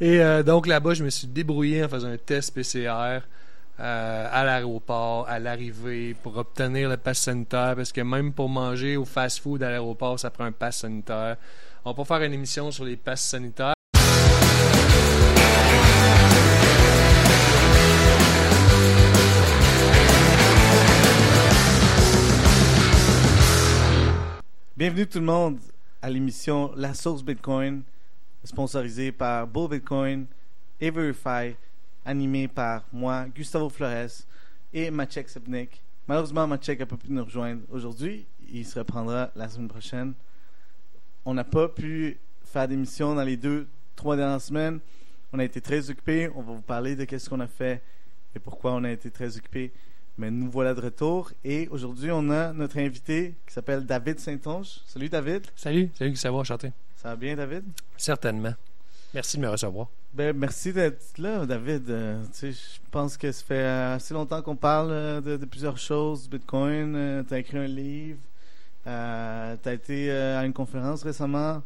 Et euh, donc là-bas, je me suis débrouillé en faisant un test PCR euh, à l'aéroport, à l'arrivée, pour obtenir le pass sanitaire, parce que même pour manger au fast-food à l'aéroport, ça prend un pass sanitaire. On va pas faire une émission sur les passes sanitaires. Bienvenue tout le monde à l'émission La Source Bitcoin, sponsorisée par Bull Bitcoin et Verify, animée par moi, Gustavo Flores et Maciek Sepnik. Malheureusement, Maciek n'a pas pu nous rejoindre aujourd'hui. Il se reprendra la semaine prochaine. On n'a pas pu faire d'émission dans les deux, trois dernières semaines. On a été très occupés. On va vous parler de qu'est-ce qu'on a fait et pourquoi on a été très occupés. Mais nous voilà de retour et aujourd'hui on a notre invité qui s'appelle David Saint-Onge. Salut David. Salut, salut Gustavo, enchanté. Ça va bien David? Certainement. Merci de me recevoir. Ben, merci d'être là, David. Euh, tu sais, je pense que ça fait assez longtemps qu'on parle euh, de, de plusieurs choses, Bitcoin. tu as écrit un livre. tu as été euh, à une conférence récemment.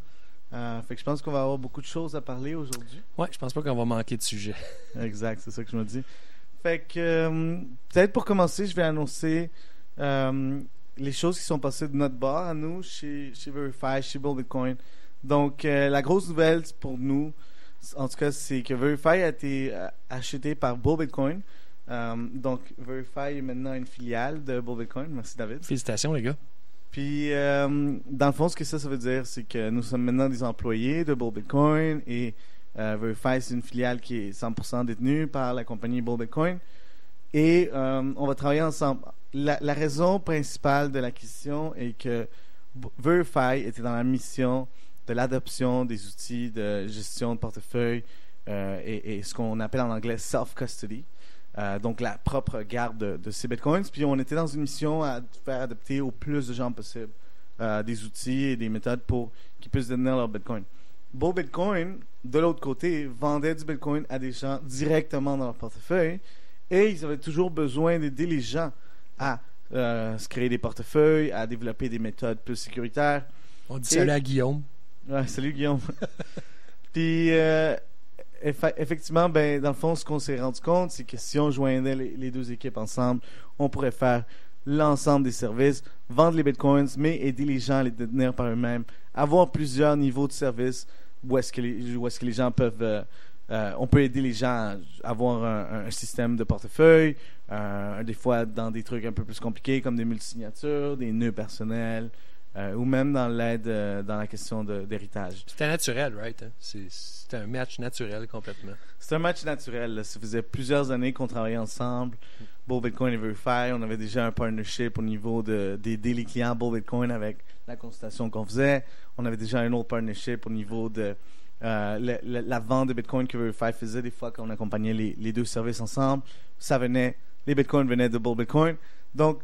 fait que je pense qu'on va avoir beaucoup de choses à parler aujourd'hui. Ouais, je pense pas qu'on va manquer de sujets. exact, c'est ça que je me dis. Fait que euh, peut-être pour commencer, je vais annoncer euh, les choses qui sont passées de notre bord à nous chez, chez Verify, chez Bull Bitcoin. Donc euh, la grosse nouvelle pour nous, en tout cas, c'est que Verify a été acheté par Bull Bitcoin. donc Verify est maintenant une filiale de Bull Bitcoin. Merci David. Félicitations les gars. Puis, dans le fond, ce que ça, ça veut dire, c'est que nous sommes maintenant des employés de Bull Bitcoin et euh, Verify, c'est une filiale qui est 100% détenue par la compagnie Bull Bitcoin. Et euh, on va travailler ensemble. La, raison principale de l'acquisition est que Verify était dans la mission de l'adoption des outils de gestion de portefeuille euh, et, ce qu'on appelle en anglais self-custody. donc la propre garde de, ces bitcoins. Puis on était dans une mission à faire adopter au plus de gens possible des outils et des méthodes pour qu'ils puissent détenir leur bitcoin. Beau Bitcoin, de l'autre côté, vendait du Bitcoin à des gens directement dans leur portefeuille et ils avaient toujours besoin d'aider les gens à euh, se créer des portefeuilles, à développer des méthodes plus sécuritaires. On dit salut à Guillaume. Ouais, salut Guillaume. Puis, euh, effectivement, ben, dans le fond, ce qu'on s'est rendu compte, c'est que si on joignait les, deux équipes ensemble, on pourrait faire l'ensemble des services, vendre les bitcoins, mais aider les gens à les détenir par eux-mêmes, avoir plusieurs niveaux de services, où est-ce que les, est-ce que les gens peuvent euh, euh, on peut aider les gens à avoir un, système de portefeuille, des fois dans des trucs un peu plus compliqués comme des multisignatures, des nœuds personnels, ou même dans l'aide dans la question d'héritage. C'était naturel, right? Hein? C'était un match naturel complètement. C'est un match naturel. Ça faisait plusieurs années qu'on travaillait ensemble. Bull Bitcoin et Verify, on avait déjà un partnership au niveau d'aider les clients Bull Bitcoin avec la consultation qu'on faisait. On avait déjà un autre partnership au niveau de euh, la, vente de Bitcoin que Verify faisait des fois quand on accompagnait les, deux services ensemble. Ça venait, les Bitcoins venaient de Bull Bitcoin. Donc,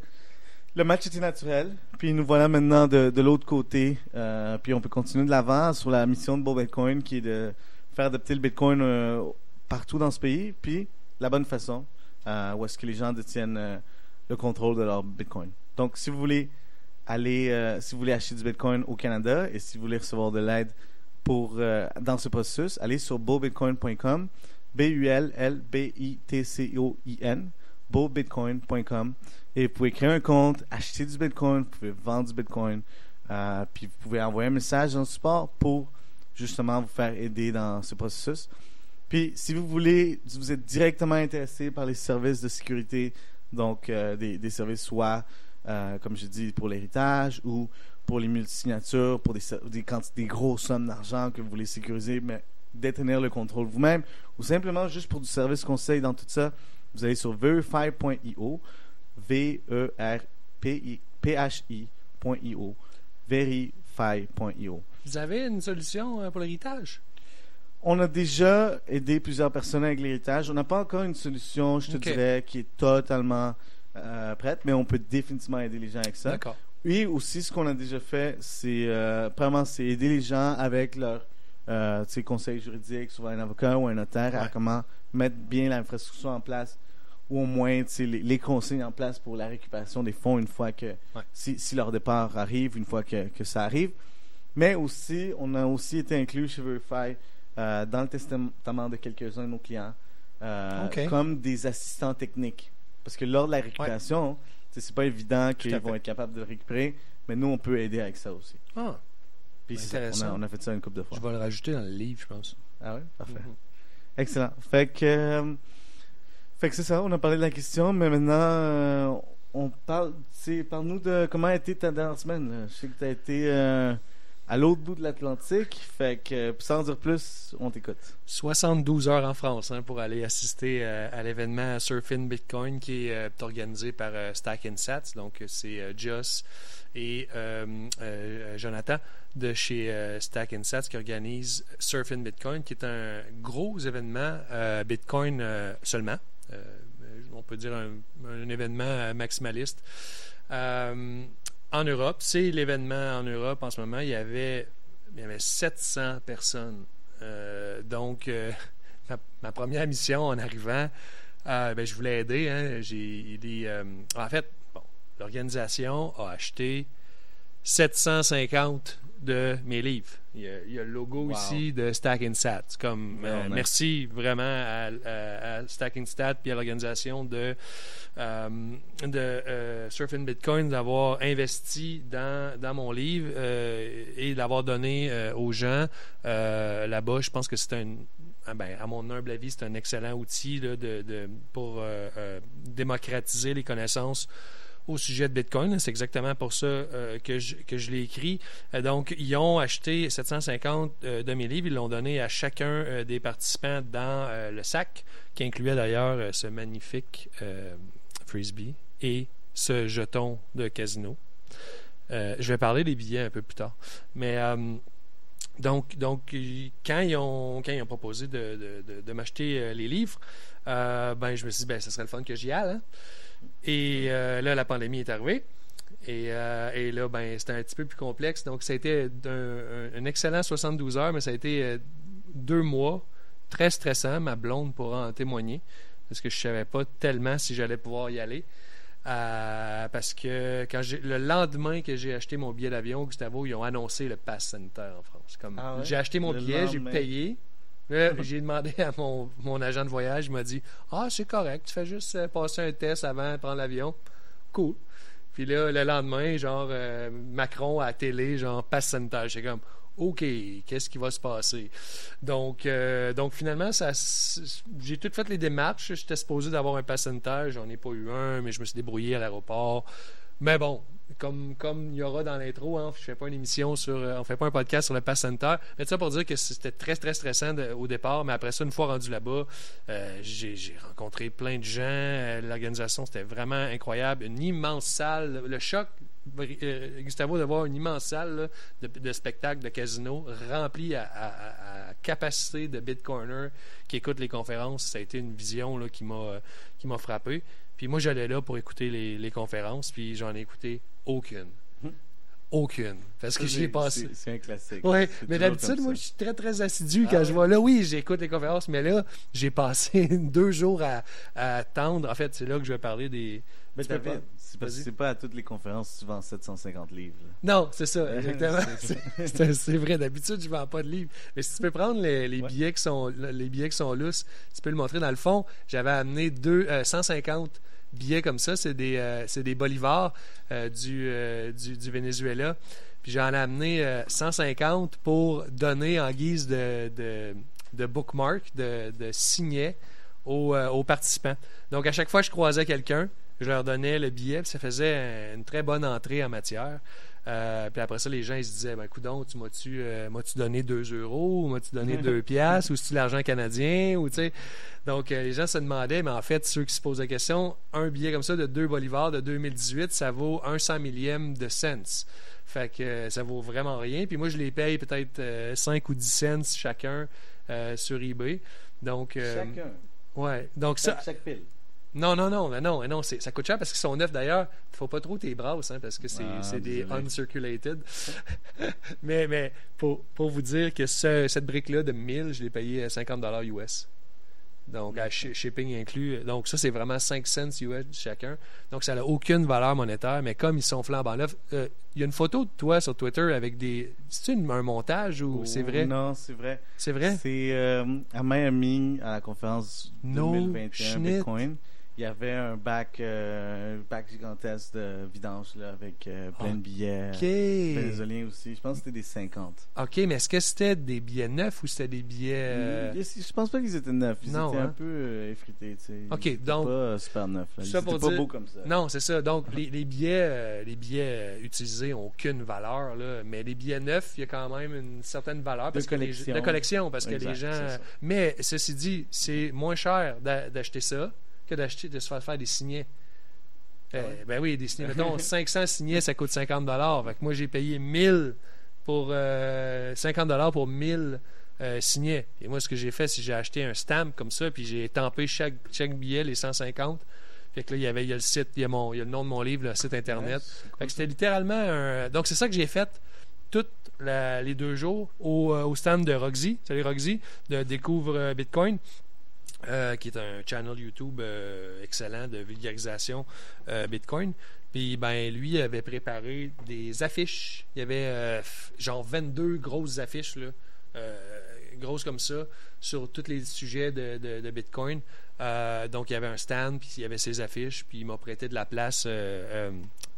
le match était naturel. Puis nous voilà maintenant de, l'autre côté. Euh, puis on peut continuer de l'avant sur la mission de Bull Bitcoin qui est de faire adopter le Bitcoin euh, partout dans ce pays. Puis la bonne façon, où est-ce que les gens détiennent le contrôle de leur Bitcoin. Donc, si vous voulez allez, euh, si vous voulez acheter du Bitcoin au Canada et si vous voulez recevoir de l'aide pour euh, dans ce processus, allez sur bullbitcoin.com, B-U-L-L-B-I-T-C-O-I-N, bullbitcoin.com et vous pouvez créer un compte, acheter du Bitcoin, vous pouvez vendre du Bitcoin, euh, puis vous pouvez envoyer un message dans le support pour justement vous faire aider dans ce processus. Puis, si vous voulez, si vous êtes directement intéressé par les services de sécurité, donc des, des, services soit euh, comme je dis, pour l'héritage ou pour les multisignatures, pour des, des, des grosses sommes d'argent que vous voulez sécuriser, mais détenir le contrôle vous-même, ou simplement juste pour du service conseil dans tout ça, vous allez sur verify.io, V-E-R-P-H-I.io, verify.io. Vous avez une solution euh, pour l'héritage? On a déjà aidé plusieurs personnes avec l'héritage. On n'a pas encore une solution, je te dirais, qui est totalement euh, prête, mais on peut définitivement aider les gens avec ça. D'accord. Oui, aussi, ce qu'on a déjà fait, c'est euh, vraiment c'est aider les gens avec leur euh, conseil juridique, soit un avocat ou un notaire, à comment mettre bien l'infrastructure en place ou au moins les, les, conseils en place pour la récupération des fonds une fois que, si, si, leur départ arrive, une fois que, que, ça arrive. Mais aussi, on a aussi été inclus chez Verify euh, dans le testament de quelques-uns de nos clients euh, comme des assistants techniques. Parce que lors de la récupération, tu sais, c'est pas évident qu'ils vont être capables de le récupérer, mais nous, on peut aider avec ça aussi. Ah, Puis on, a, intéressant. on a fait ça une couple de fois. je vais le rajouter dans le livre, je pense. Ah ouais? Parfait. Mhm. Excellent. Fait que, euh, fait que c'est ça, on a parlé de la question, mais maintenant, euh, on parle, parle-nous de comment a été ta dernière semaine. Je sais que tu as été euh, à l'autre bout de l'Atlantique, fait que, pour sans dire plus, on t'écoute. 72 heures en France hein, pour aller assister euh, à l'événement Surfing Bitcoin qui est euh, organisé par euh, Stack Sats. Donc, euh, c'est euh, Joss et euh, euh, Jonathan de chez euh, Stack Sats qui organisent Surfing Bitcoin, qui est un gros événement euh, Bitcoin euh, seulement. Euh, on peut dire un, événement maximaliste. Euh, en Europe, c'est l'événement en Europe en ce moment. Il y avait, il y avait 700 personnes. Euh, donc, ma, première mission en arrivant, ben, je voulais aider. hein. J'ai des, en fait, l'organisation a acheté 750 de mes livres. Il y a, il y a le logo Wow. ici de Stack. Comme, euh, merci vraiment à, à, à Stack Stat puis à l'organisation de, euh, de euh, Surfing Bitcoin d'avoir investi dans, dans mon livre et d'avoir donné aux gens là-bas. Je pense que c'est un, ah ben, à mon humble avis, c'est un excellent outil là, de, de- pour démocratiser les connaissances au sujet de Bitcoin. C'est exactement pour ça euh, que je, l'ai écrit. Euh, donc, ils ont acheté 750 euh, de mes livres. Ils l'ont donné à chacun des participants dans le sac, qui incluait d'ailleurs ce magnifique frisbee et ce jeton de casino. Je vais parler des billets un peu plus tard. Mais donc, quand, ils ont, proposé de, m'acheter les livres, ben, je me suis dit, ben, ce serait le fun que j'y aille. hein. Et euh, là, la pandémie est arrivée. Et, euh, et là, ben, c'était un petit peu plus complexe. Donc, ça a été un, un excellent 72 heures, mais ça a été euh, deux mois très stressant. Ma blonde pourra en témoigner parce que je savais pas tellement si j'allais pouvoir y aller. Euh, parce que quand le lendemain que j'ai acheté mon billet d'avion, Gustavo, ils ont annoncé le pass sanitaire en France. Comme Ah ouais? j'ai acheté mon Le billet, j'ai payé. J'ai demandé à mon, agent de voyage, il m'a dit Ah, c'est correct, tu fais juste euh, passer un test avant de prendre l'avion. Cool. Puis là, le lendemain, genre, euh, Macron à la télé, genre, passe sanitaire. J'étais comme, OK, qu'est-ce qui va se passer? Donc, euh, donc finalement, ça, j'ai tout fait les démarches. J'étais supposé d'avoir un pass sanitaire. J'en ai pas eu un, mais je me suis débrouillé à l'aéroport. Mais bon, comme comme il y aura dans l'intro, hein, je fais pas une émission sur, euh, on fait pas un podcast sur le pass sanitaire. Mais ça pour dire que c'était très très stressant au départ, mais après ça, une fois rendu là-bas, euh, j'ai rencontré plein de gens. Euh, L'organisation c'était vraiment incroyable, une immense salle. Le choc, euh, Gustavo, de voir une immense salle de, spectacle, de casino remplie à, capacité de Bitcoiner qui écoute les conférences. Ça a été une vision qui m'a frappé. Puis moi, j'allais là pour écouter les conférences, puis j'en ai écouté aucune. Hmm. Aucune. Parce que j'y ai passé. c'est- un classique. Oui, mais d'habitude, moi, je suis très, très assidu Ah quand ouais? je vais là. Oui, j'écoute les conférences, mais là, j'ai passé deux jours à, à attendre. En fait, c'est là que je vais parler des. Mais c'est parce que c'est pas à toutes les conférences que tu vends 750 livres. là. Non, c'est ça, exactement. C'est- vrai, d'habitude, je ne vends pas de livres. Mais si tu peux prendre les, les Ouais. billets qui sont les billets qui sont lousses, tu peux le montrer dans le fond. J'avais amené deux, euh, 150 billets comme ça. C'est des, euh, bolivars euh, du, euh, du, du Venezuela. Puis j'en ai amené euh, 150 pour donner en guise de, de, de bookmark, de, de signet aux, participants. Donc à chaque fois que je croisais quelqu'un, je leur donnais le billet, ça faisait une très bonne entrée en matière. Euh, puis après ça, les gens ils se disaient ben, coudon, tu m'as-tu euh, m'as-tu donné 2 euros, ou m'as-tu donné 2 piastres, ou c'est-tu l'argent canadien, ou tu sais. Donc euh, les gens se demandaient, mais en fait, ceux qui se posent la question, un billet comme ça de 2 bolivars de 2018, ça vaut un cent millième de cents. Fait que euh, ça vaut vraiment rien. Puis moi, je les paye peut-être euh, 5 ou 10 cents chacun sur eBay. Donc, euh, Chacun. ouais. Donc ça, chaque pile. Non, non, non, mais non, mais non, ça coûte cher parce qu'ils sont neufs d'ailleurs. Il faut pas trop tes brasses, hein, parce que c'est Ah, des uncirculated. mais mais pour, pour vous dire que ce- cette brique-là de 1000, je l'ai payé à 50 US. Donc, à shi- shipping inclus. Donc, ça, c'est vraiment 5 cents US chacun. Donc, ça n'a aucune valeur monétaire, mais comme ils sont flambant neufs, euh, il y a une photo de toi sur Twitter avec des. C'est un montage ou c'est vrai? Non, c'est vrai. C'est vrai? C'est euh, à Miami, à la conférence No 2021 shit. Bitcoin. Il y avait un bac, euh, bac gigantesque de vidange là, avec euh, plein de billets. OK. Vénézuéliens aussi. Je pense que c'était des 50. OK, mais est-ce que c'était des billets neufs ou c'était des billets. euh, Il- Je pense pas qu'ils étaient neufs. Ils Non, étaient hein? un peu euh, effrités. tu sais. Ok, donc- pas euh, super neufs. Ils étaient pas dire- beaux comme ça. Non, c'est ça. Donc, les, les billets, euh, les billets euh, utilisés n'ont aucune valeur, là. mais les billets neufs, il y a quand même une certaine valeur. Parce De que les- collection. de collection, parce que les gens. Mais ceci dit, c'est moins cher d'a- d'acheter ça que d'acheter de se faire faire des signets. Euh, Ah ouais? Ben oui, des signets. Mettons, 500 signets, ça coûte 50 Fait que moi, j'ai payé 1000 pour euh, 50 pour 1000 euh, signets. Et moi, ce que j'ai fait, c'est que j'ai acheté un stamp comme ça, puis j'ai tampé chaque, chaque billet, les 150. Fait que là, il y avait il y a le site, il y a, mon, il y a le nom de mon livre, le site internet. Ouais, c'est cool, Fait que c'était littéralement un. Donc, c'est ça que j'ai fait tous les deux jours au, euh, au stand de Roxy. Salut Roxy, de Découvre euh, Bitcoin. Euh, qui est un channel YouTube euh, excellent de vulgarisation euh, Bitcoin. Puis ben lui avait préparé des affiches. Il y avait genre 22 grosses affiches là, grosses comme ça sur tous les sujets de, de- de Bitcoin. Donc il y avait un stand puis il y avait ses affiches puis il m'a prêté de la place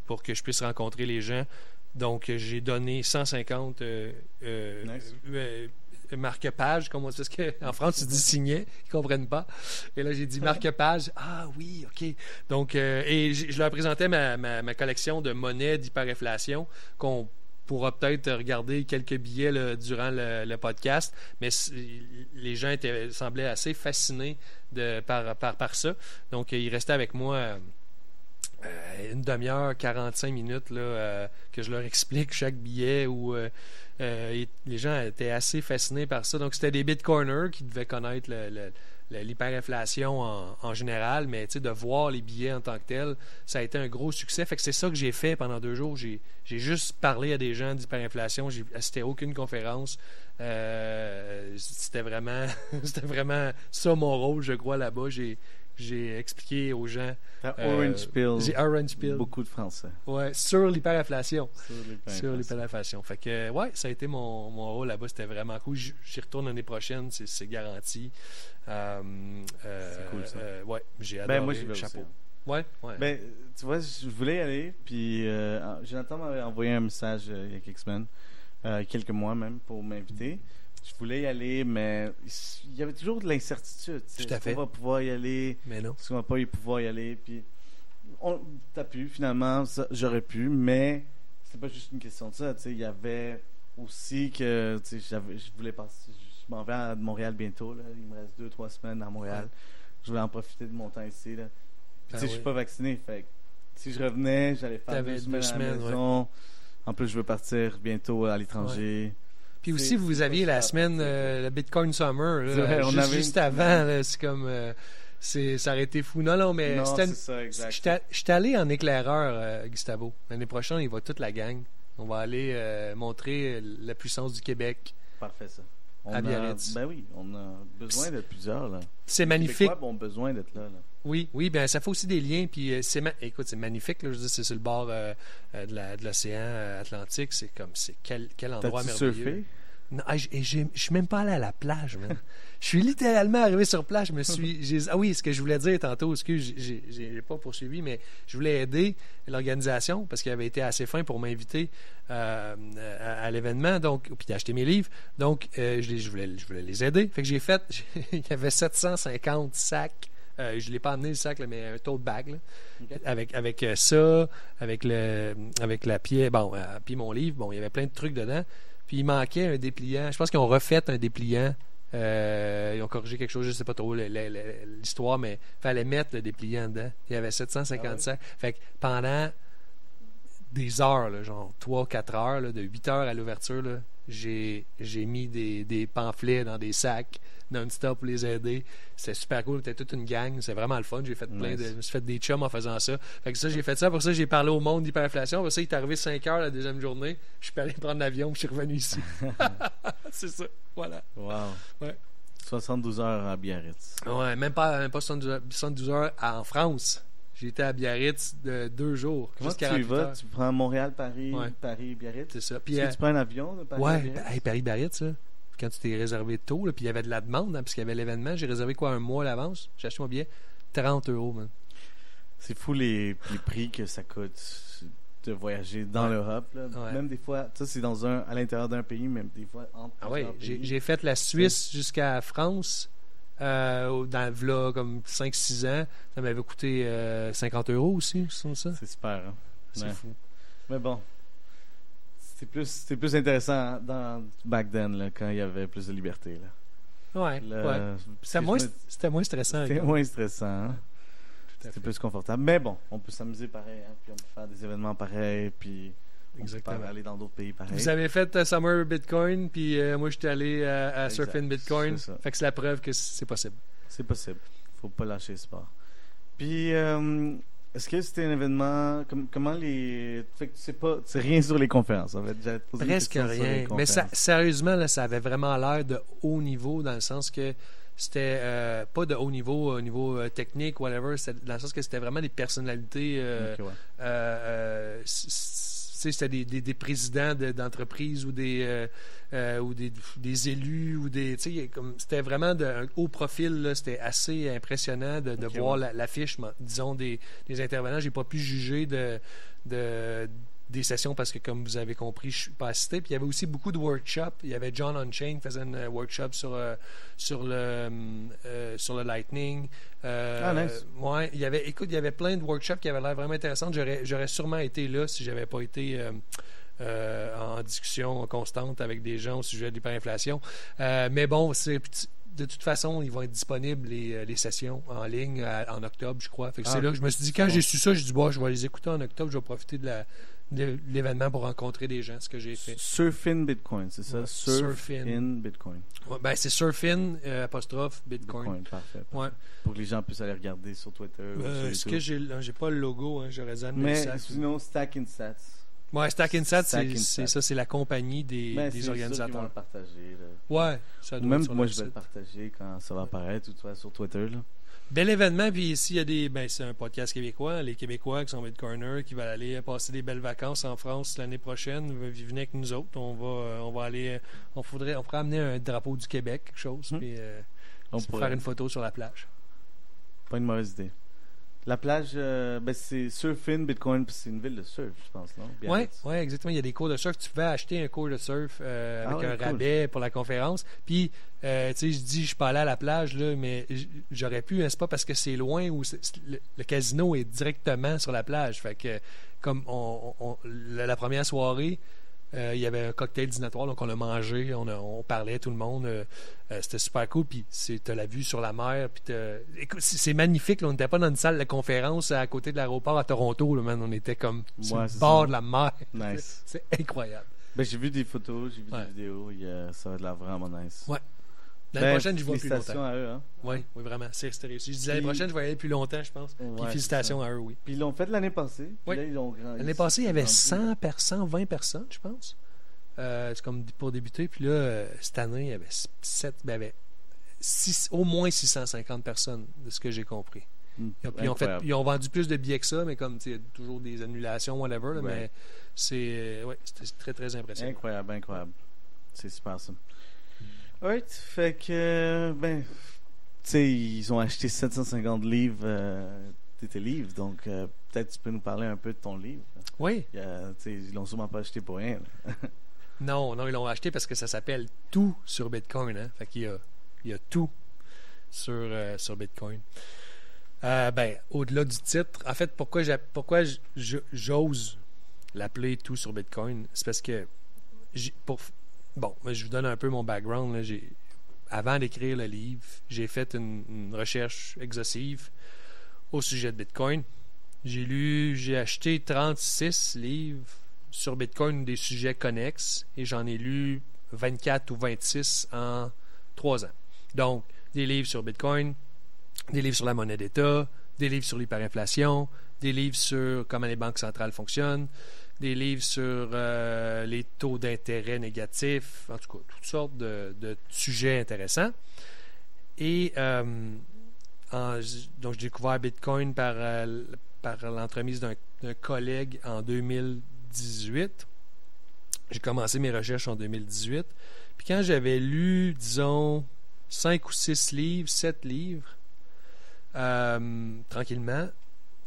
pour que je puisse rencontrer les gens. Donc j'ai donné 150 euh, euh, Nice. Euh, marque-page, comme on dit, parce qu'en France, tu dis signet, ils comprennent pas. Et là, j'ai dit marque-page. Ah oui, OK. Donc, euh, et je leur présentais ma, ma, ma collection de monnaies d'hyperinflation qu'on pourra peut-être regarder quelques billets là, durant le, le podcast, mais les gens étaient, semblaient assez fascinés de, par, par, par ça. Donc, euh, ils restaient avec moi euh, une demi-heure, 45 minutes, là, euh, que je leur explique chaque billet ou euh, les gens étaient assez fascinés par ça. Donc, c'était des bitcoiners qui devaient connaître l'hyperinflation en, général, mais de voir les billets en tant que tels, ça a été un gros succès. Fait que c'est ça que j'ai fait pendant deux jours. J'ai juste parlé à des gens d'hyperinflation. J'ai assisté aucune conférence. C'était vraiment c'était vraiment ça mon rôle, je crois, là-bas. J'ai expliqué aux gens. Euh, Orange Pill. J'ai Orange Pill. Beaucoup de Français. Ouais, sur l'hyperinflation. Sur l'hyperinflation. Fait que, ouais, ça a été mon, mon rôle là-bas. C'était vraiment cool. J'y retourne l'année prochaine, c'est garanti. Euh, euh, C'est cool, ça. euh, ouais, j'ai adoré Ben, moi, vais le aussi. chapeau. hein. Ouais, ouais. Ben, tu vois, je voulais y aller, puis Jonathan m'avait envoyé un message il y a quelques semaines, quelques mois même, pour m'inviter. Je voulais y aller, mais il y avait toujours de l'incertitude. Tout à Est-ce fait. qu'on va pouvoir y aller, mais non. est-ce qu'on va pas y pouvoir y aller, puis on, t'as pu, finalement, ça, j'aurais pu, mais c'est pas juste une question de ça, tu sais, il y avait aussi que, tu sais, j'avais- je voulais passer, je m'en vais à Montréal bientôt, là, il me reste deux, trois semaines à Montréal. Je voulais en profiter de mon temps ici, là. Sais, je suis pas vacciné, fait si je revenais, j'allais faire deux deux semaines à la ouais. maison. En plus, je veux partir bientôt à l'étranger. Puis aussi, vous aviez la semaine, euh, le Bitcoin Summer, là, on juste, avait juste une- avant. C'est comme. euh, c'est, ça aurait été fou. Non, non, mais non, c'est ça, exact. J'étais j'étais allé en éclaireur, euh, Gustavo. L'année prochaine, il va toute la gang. On va aller euh, montrer la puissance du Québec. Parfait, ça. On À a, ben oui, on a besoin d'être plusieurs, là. C'est Les magnifique. Québécois ont besoin d'être là, là. Oui, oui, ben ça fait aussi des liens. Puis euh, c'est ma- écoute, c'est magnifique. Là, je dire, c'est sur le bord euh, euh, de la- de l'océan Atlantique. C'est comme c'est quel, quel endroit T'as-tu merveilleux. surfé? Non, ah, et j'ai- je suis même pas allé à la plage, man. Je suis littéralement arrivé sur place. Je me suis. Ah oui, ce que je voulais dire tantôt, excuse, j'ai- pas poursuivi, mais je voulais aider l'organisation parce qu'il avait été assez fin pour m'inviter euh, à, à l'événement, donc puis d'acheter mes livres. Donc, euh, je, voulais, je voulais les aider. Fait que j'ai fait. Il y avait 750 sacs. Euh, je l'ai pas amené le sac, là, mais un tote bag. là. Avec, avec euh, ça, avec le avec la pied, bon, euh, puis mon livre, bon, il y avait plein de trucs dedans. Puis il manquait un dépliant. Je pense qu'ils ont refait un dépliant. Euh, ils ont corrigé quelque chose, je sais pas trop l'histoire, mais il fallait mettre le dépliant dedans. Il y avait 750 Ah. Fait que pendant des heures, là, genre 3-4 heures, là, de 8 heures à l'ouverture, j'ai mis des, des pamphlets dans des sacs non-stop pour les aider. C'était super cool. C'était toute une gang. C'est vraiment le fun. J'ai fait plein de. Je me suis fait des chums en faisant ça. Fait que ça, j'ai fait ça. Pour ça, j'ai parlé au monde d'hyperinflation. Pour ça, il est arrivé 5 heures la deuxième journée. Je suis allé prendre l'avion, je suis revenu ici. c'est ça. Voilà. Wow. Ouais. 72 heures à Biarritz. Ouais, même pas, même pas 72 heures, 72 heures à- en France. J'ai été à Biarritz de deux jours. Comment tu y 48 vas? heures. Tu prends Montréal, Paris, Ouais. Paris, Biarritz? C'est ça. Puis, Est-ce euh, que tu prends un avion de Paris à ouais, Biarritz? hey, Paris-Biarritz, là. Quand tu t'es réservé tôt, là, puis il y avait de la demande, hein, puisqu'il y avait l'événement, j'ai réservé quoi un mois à l'avance? J'ai acheté mon billet, 30 euros, man. C'est fou les, les prix que ça coûte de voyager dans Ouais. l'Europe. là. Ouais. Même des fois, ça c'est dans un à l'intérieur d'un pays, même des fois entre Ah oui, plusieurs j'ai fait la Suisse jusqu'à la France, euh, dans v'là comme 5-6 ans. Ça m'avait coûté euh, 50 euros aussi, c'est ça. C'est super. hein. C'est Ouais. fou. Mais bon, c'était plus, plus intéressant dans back then là, quand il y avait plus de liberté. Là. Ouais, C'était moins, me- c'était moins stressant. C'était moins stressant. hein. C'était fait. plus confortable. Mais bon, on peut s'amuser pareil, hein, puis on peut faire des événements pareils, puis on Exactement. peut aller dans d'autres pays pareils. Vous avez fait euh, Summer Bitcoin, puis euh, moi j'étais allé euh, à Surfing Bitcoin. c'est ça. Fait que c'est la preuve que c'est possible. C'est possible. Faut pas lâcher le sport. Puis, est-ce que c'était un événement comme, Comment les. Fait que c'est pas, c'est rien sur les conférences. En fait, Presque rien. Mais ça, sérieusement, là, ça avait vraiment l'air de haut niveau dans le sens que c'était euh, pas de haut niveau au niveau euh, technique, whatever. Dans le sens que c'était vraiment des personnalités. euh, ouais. C'était des, des, des présidents de- d'entreprises ou des euh, euh, ou des, des élus ou des comme c'était vraiment de, un haut profil là, c'était assez impressionnant de, voir ouais. l'affiche disons des, des intervenants j'ai pas pu juger de, de des sessions parce que comme vous avez compris je suis pas assisté. Puis il y avait aussi beaucoup de workshops. Il y avait John Unchained qui faisait un euh, workshop sur euh, sur le euh, sur le Lightning. Ah, nice. ouais il y avait écoute il y avait plein de workshops qui avaient l'air vraiment intéressants. J'aurais sûrement été là si j'avais pas été euh, en discussion constante avec des gens au sujet de l'hyperinflation. Euh, mais bon c'est de toute façon, ils vont être disponibles les, les sessions en ligne à- en octobre, je crois. Fait que Ah, c'est là que je me suis dit, quand j'ai su ça, je dis, bon, je vais les écouter en octobre, je vais profiter de la- l'événement pour rencontrer des gens, ce que j'ai fait. Surfing Bitcoin, c'est ça? Ouais, Surf Surfin. in Bitcoin. Ouais, ben, c'est Surfin, euh, apostrophe, Bitcoin. Bitcoin, parfait. Ouais. Pour que les gens puissent aller regarder sur Twitter. Euh, Est-ce YouTube. que j'ai j'ai pas le logo, hein, j'aurais dû Mais ça. sinon, Stack in Sats. Ouais, Stack Stack c'est ça, c'est la compagnie des, Ben, des sûr qu'ils vont organisateurs. le partager. là. Ouais, ça doit Même être sur moi, je vais le partager quand ça va apparaître, ou tu vois, sur Twitter. Là. Bel événement, puis ici, il y a des. Ben, c'est un podcast québécois. Les Québécois qui sont Bitcoiners, qui veulent aller passer des belles vacances en France l'année prochaine. Venez avec nous autres. On va, on va aller. On faudrait, on pourrait amener un drapeau du Québec, quelque chose, Hmm. puis euh, On pourrait. faire une photo sur la plage. Pas une mauvaise idée. La plage, euh, ben, c'est Surfing Bitcoin, puis c'est une ville de surf, je pense, non? Oui, ouais, exactement. Il y a des cours de surf. Tu pouvais acheter un cours de surf euh, Ah avec ouais, un cool. rabais pour la conférence. Puis, euh, tu sais, je dis, je suis pas allé à la plage, là, mais j'aurais pu. hein, c'est pas parce que c'est loin c'est- le, le casino est directement sur la plage. Fait que, comme on, on- la, première soirée, il y avait un cocktail dînatoire, donc on a mangé, on, a- on parlait, tout le monde. euh, euh, C'était super cool. Puis, tu as la vue sur la mer. Puis, écoute, c'est magnifique. là. on n'était pas dans une salle de conférence à côté de l'aéroport à Toronto. Là, man. On était comme sur Ouais, le bord ça. de la mer. Nice. C'est incroyable. Ben, j'ai vu des photos, j'ai vu Ouais. des vidéos, il y a- ça va de l'air vraiment nice. Ouais. L'année Ben, prochaine, je vais plus félicitations longtemps. à eux, hein. Oui, oui, vraiment. C'est c'était réussi. Je dis l'année prochaine, je vais y aller plus longtemps, je pense. Puis félicitations à eux, oui. Puis ils l'ont fait l'année passée. Oui. L'année passée, il y avait s'est 100 personnes, 120 personnes, je pense. Euh, c'est comme pour débuter. Puis là, euh, cette année, il y avait, sept, ben, il y avait six- au moins 650 personnes, de ce que j'ai compris. Mm, Ils ont, puis ils ont fait- ils ont vendu plus de billets que ça, mais comme il y a toujours des annulations, whatever. là, Ouais. Mais c'est ouais, c'était très, très impressionnant. Incroyable, incroyable. C'est super ça. Alright, fait que, ben, tu sais, ils ont acheté 750 livres euh, de tes livres, donc euh, peut-être tu peux nous parler un peu de ton livre. Oui. A- tu sais, ils l'ont sûrement pas acheté pour rien. Non, non, ils l'ont acheté parce que ça s'appelle tout sur Bitcoin. Hein? Fait qu'il y a, il y a tout sur, euh, sur Bitcoin. Euh, ben, au-delà du titre, en fait, pourquoi, pourquoi j'ose l'appeler tout sur Bitcoin, c'est parce que pour bon, je vous donne un peu mon background. avant d'écrire le livre, j'ai fait une, une recherche exhaustive au sujet de Bitcoin. J'ai lu, j'ai acheté 36 livres sur Bitcoin des sujets connexes et j'en ai lu 24 ou 26 en 3 ans. Donc, des livres sur Bitcoin, des livres sur la monnaie d'État, des livres sur l'hyperinflation, des livres sur comment les banques centrales fonctionnent, des livres sur euh, les taux d'intérêt négatifs, en tout cas, toutes sortes de, de sujets intéressants. Et euh, donc, j'ai découvert Bitcoin par, euh, par l'entremise d'un collègue en 2018. J'ai commencé mes recherches en 2018. Puis quand j'avais lu, disons, 5 ou 6 livres, 7 livres, tranquillement,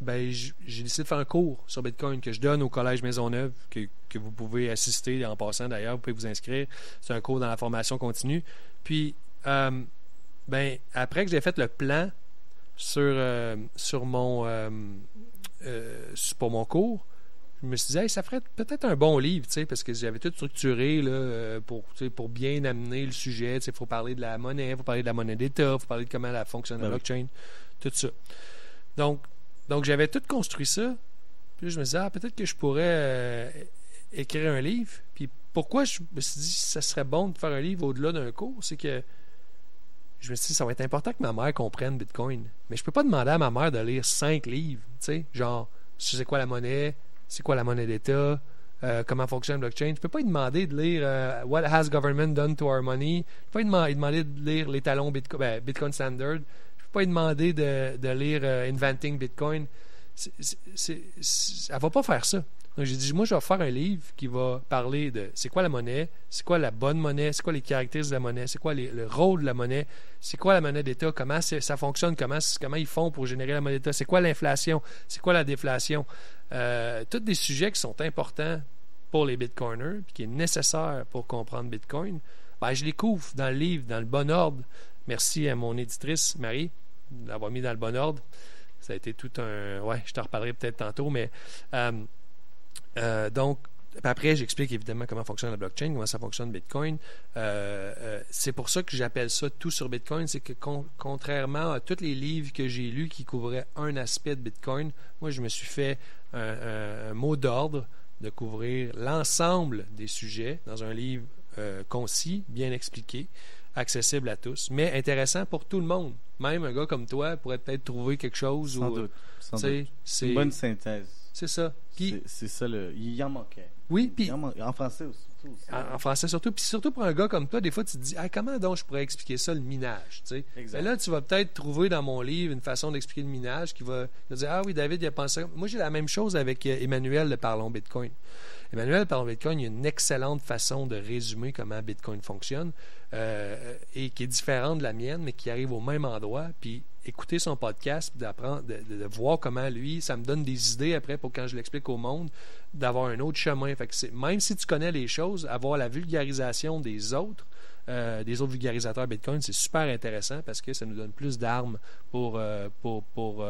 ben, j'ai décidé de faire un cours sur Bitcoin que je donne au Collège Maisonneuve, que, que vous pouvez assister en passant d'ailleurs, vous pouvez vous inscrire. C'est un cours dans la formation continue. Puis, euh, ben, après que j'ai fait le plan sur, euh, sur mon, euh, pour mon cours, je me suis dit, Hey, ça ferait peut-être un bon livre, tu sais, parce que j'avais tout structuré là, pour, tu sais, pour bien amener le sujet. Il faut parler de la monnaie, il faut parler de la monnaie d'État, il faut parler de comment elle fonctionne la Ben blockchain, tout ça. Donc, donc j'avais tout construit ça. Puis je me disais, ah, peut-être que je pourrais euh, écrire un livre. Puis pourquoi je me suis dit, ça serait bon de faire un livre au-delà d'un cours, c'est que je me suis dit, ça va être important que ma mère comprenne Bitcoin. Mais je peux pas demander à ma mère de lire cinq livres, tu sais, genre, c'est quoi la monnaie, c'est quoi la monnaie d'État, euh, comment fonctionne la blockchain? Je peux pas lui demander de lire euh, What has government done to our money? Je peux pas lui dema- lui demander de lire les talons ben, Bitcoin Standard. Pas lui demander de, de lire euh, Inventing Bitcoin. C'est- elle va pas faire ça. Donc j'ai dit, moi, je vais faire un livre qui va parler de c'est quoi la monnaie, c'est quoi la bonne monnaie, c'est quoi les caractéristiques de la monnaie, c'est quoi le rôle de la monnaie, c'est quoi la monnaie d'État, comment ça fonctionne, comment, comment ils font pour générer la monnaie d'État, c'est quoi l'inflation, c'est quoi la déflation. Euh, tous des sujets qui sont importants pour les Bitcoiners, qui est nécessaire pour comprendre Bitcoin, ben, je les couvre dans le livre, dans le bon ordre. Merci à mon éditrice, Marie, d'avoir mis dans le bon ordre. Ça a été tout un. Ouais, je t'en reparlerai peut-être tantôt, mais. euh, euh, donc, après, j'explique évidemment comment fonctionne la blockchain, comment ça fonctionne Bitcoin. Euh, c'est pour ça que j'appelle ça tout sur Bitcoin. C'est que con- contrairement à tous les livres que j'ai lus qui couvraient un aspect de Bitcoin, moi, je me suis fait un, mot d'ordre de couvrir l'ensemble des sujets dans un livre concis, bien expliqué, accessible à tous, mais intéressant pour tout le monde. Même un gars comme toi pourrait peut-être trouver quelque chose. Sans ou, doute. Sans. C'est une bonne synthèse. c'est ça. Puis, C'est ça le. Il y en manquait. oui, puis en, man- en français aussi. en, en français surtout. Puis surtout pour un gars comme toi, des fois, tu te dis, ah, comment donc je pourrais expliquer ça, le minage, tu sais? Exact. Mais là, tu vas peut-être trouver dans mon livre une façon d'expliquer le minage qui va, va dire, ah oui, David, il a pensé. Moi, j'ai la même chose avec euh, Emmanuel de Parlons Bitcoin. Emmanuel de Parlons Bitcoin, il y a une excellente façon de résumer comment Bitcoin fonctionne euh, et qui est différente de la mienne, mais qui arrive au même endroit. Puis écouter son podcast, d'apprendre, de, voir comment lui, ça me donne des idées après pour quand je l'explique au monde, d'avoir un autre chemin. Même si tu connais les choses, avoir la vulgarisation des autres, euh, des autres vulgarisateurs Bitcoin, c'est super intéressant parce que ça nous donne plus d'armes pour, euh, pour,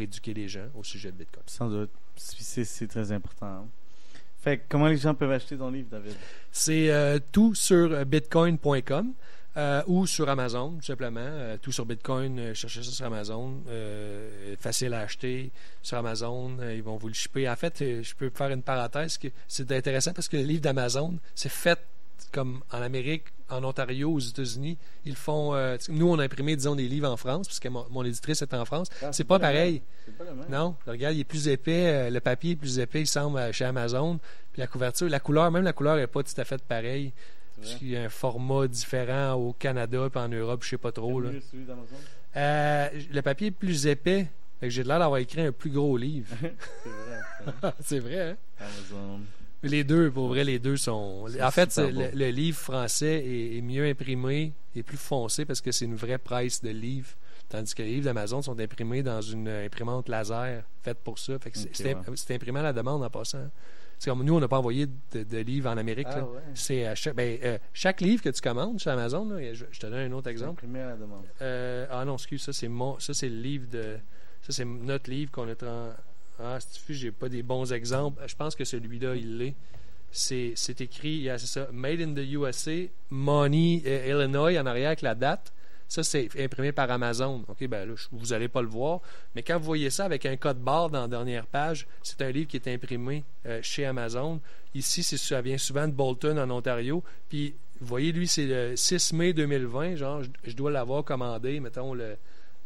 éduquer les gens au sujet de Bitcoin. Sans doute. C'est très important. Fait comment les gens peuvent acheter ton livre, David? C'est euh, tout sur euh, bitcoin.com euh, ou sur Amazon, tout simplement. Tout sur Bitcoin, cherchez ça sur Amazon. Facile à acheter sur Amazon. ils vont vous le shipper. En fait, je peux faire une parenthèse c'est intéressant parce que le livre d'Amazon, c'est fait comme en Amérique, en Ontario, aux États-Unis. Ils font. euh, nous, on a imprimé, disons, des livres en France, puisque mon, mon éditrice est en France. Ah, c'est pas même. pareil. C'est pas le même. Non, regarde, il est plus épais, euh, le papier est plus épais, il semble euh, chez Amazon. Puis la couverture, la couleur, même la couleur n'est pas tout à fait pareille. C'est Parce vrai. qu'il y a un format différent au Canada puis en Europe, je sais pas trop. Là. Celui? Euh, le papier est plus épais. J'ai l'air d'avoir écrit un plus gros livre. C'est vrai. c'est vrai, hein? Amazon. Les deux, pour vrai, les deux sont. En fait, le, livre français est, est mieux imprimé et plus foncé parce que c'est une vraie presse de livre. Tandis que les livres d'Amazon sont imprimés dans une imprimante laser faite pour ça. Fait c'est- ouais. imprimé à la demande en passant. hein. C'est comme nous, on n'a pas envoyé de, de livres en Amérique. Ah ouais. C'est à chaque, ben, euh, chaque livre que tu commandes sur Amazon, là, je, je te donne un autre exemple. Imprimé à la demande. Euh, ah non, excuse, ça c'est mon, ça c'est le livre de, ça c'est notre livre qu'on est en. Ah, fais, j'ai pas des bons exemples. Je pense que celui-là, il l'est. C'est, écrit, c'est ça, Made in the USA, Money, euh, Illinois en arrière avec la date. Ça, c'est imprimé par Amazon. OK, ben là, vous n'allez pas le voir. Mais quand vous voyez ça avec un code barre dans la dernière page, c'est un livre qui est imprimé euh, chez Amazon. Ici, ça vient souvent de Bolton, en Ontario. Puis, vous voyez, lui, c'est le 6 mai 2020. Genre, je dois l'avoir commandé, mettons, le,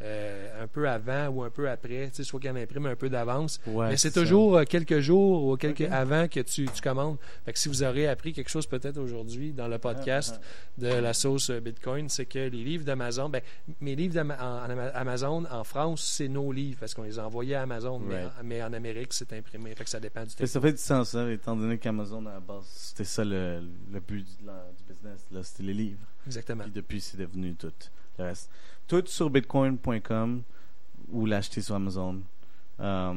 euh, un peu avant ou un peu après, tu sais, soit qu'il en imprime un peu d'avance. Ouais, Mais c'est toujours euh, quelques jours ou quelques avant que tu, tu commandes. Fait que si vous aurez appris quelque chose peut-être aujourd'hui dans le podcast Ah, de la sauce euh, Bitcoin, c'est que les livres d'Amazon, ben, mes livres en, en Amazon en France, c'est nos livres parce qu'on les a envoyés à Amazon, mais, en, mais en Amérique, c'est imprimé. Fait que ça dépend du temps. ça fait du sens, hein, étant donné qu'Amazon, à la base, c'était ça le, le but du, la- du business, c'était les livres. Exactement. Puis depuis, c'est devenu tout reste. Tout sur bitcoin.com ou l'acheter sur Amazon. Euh,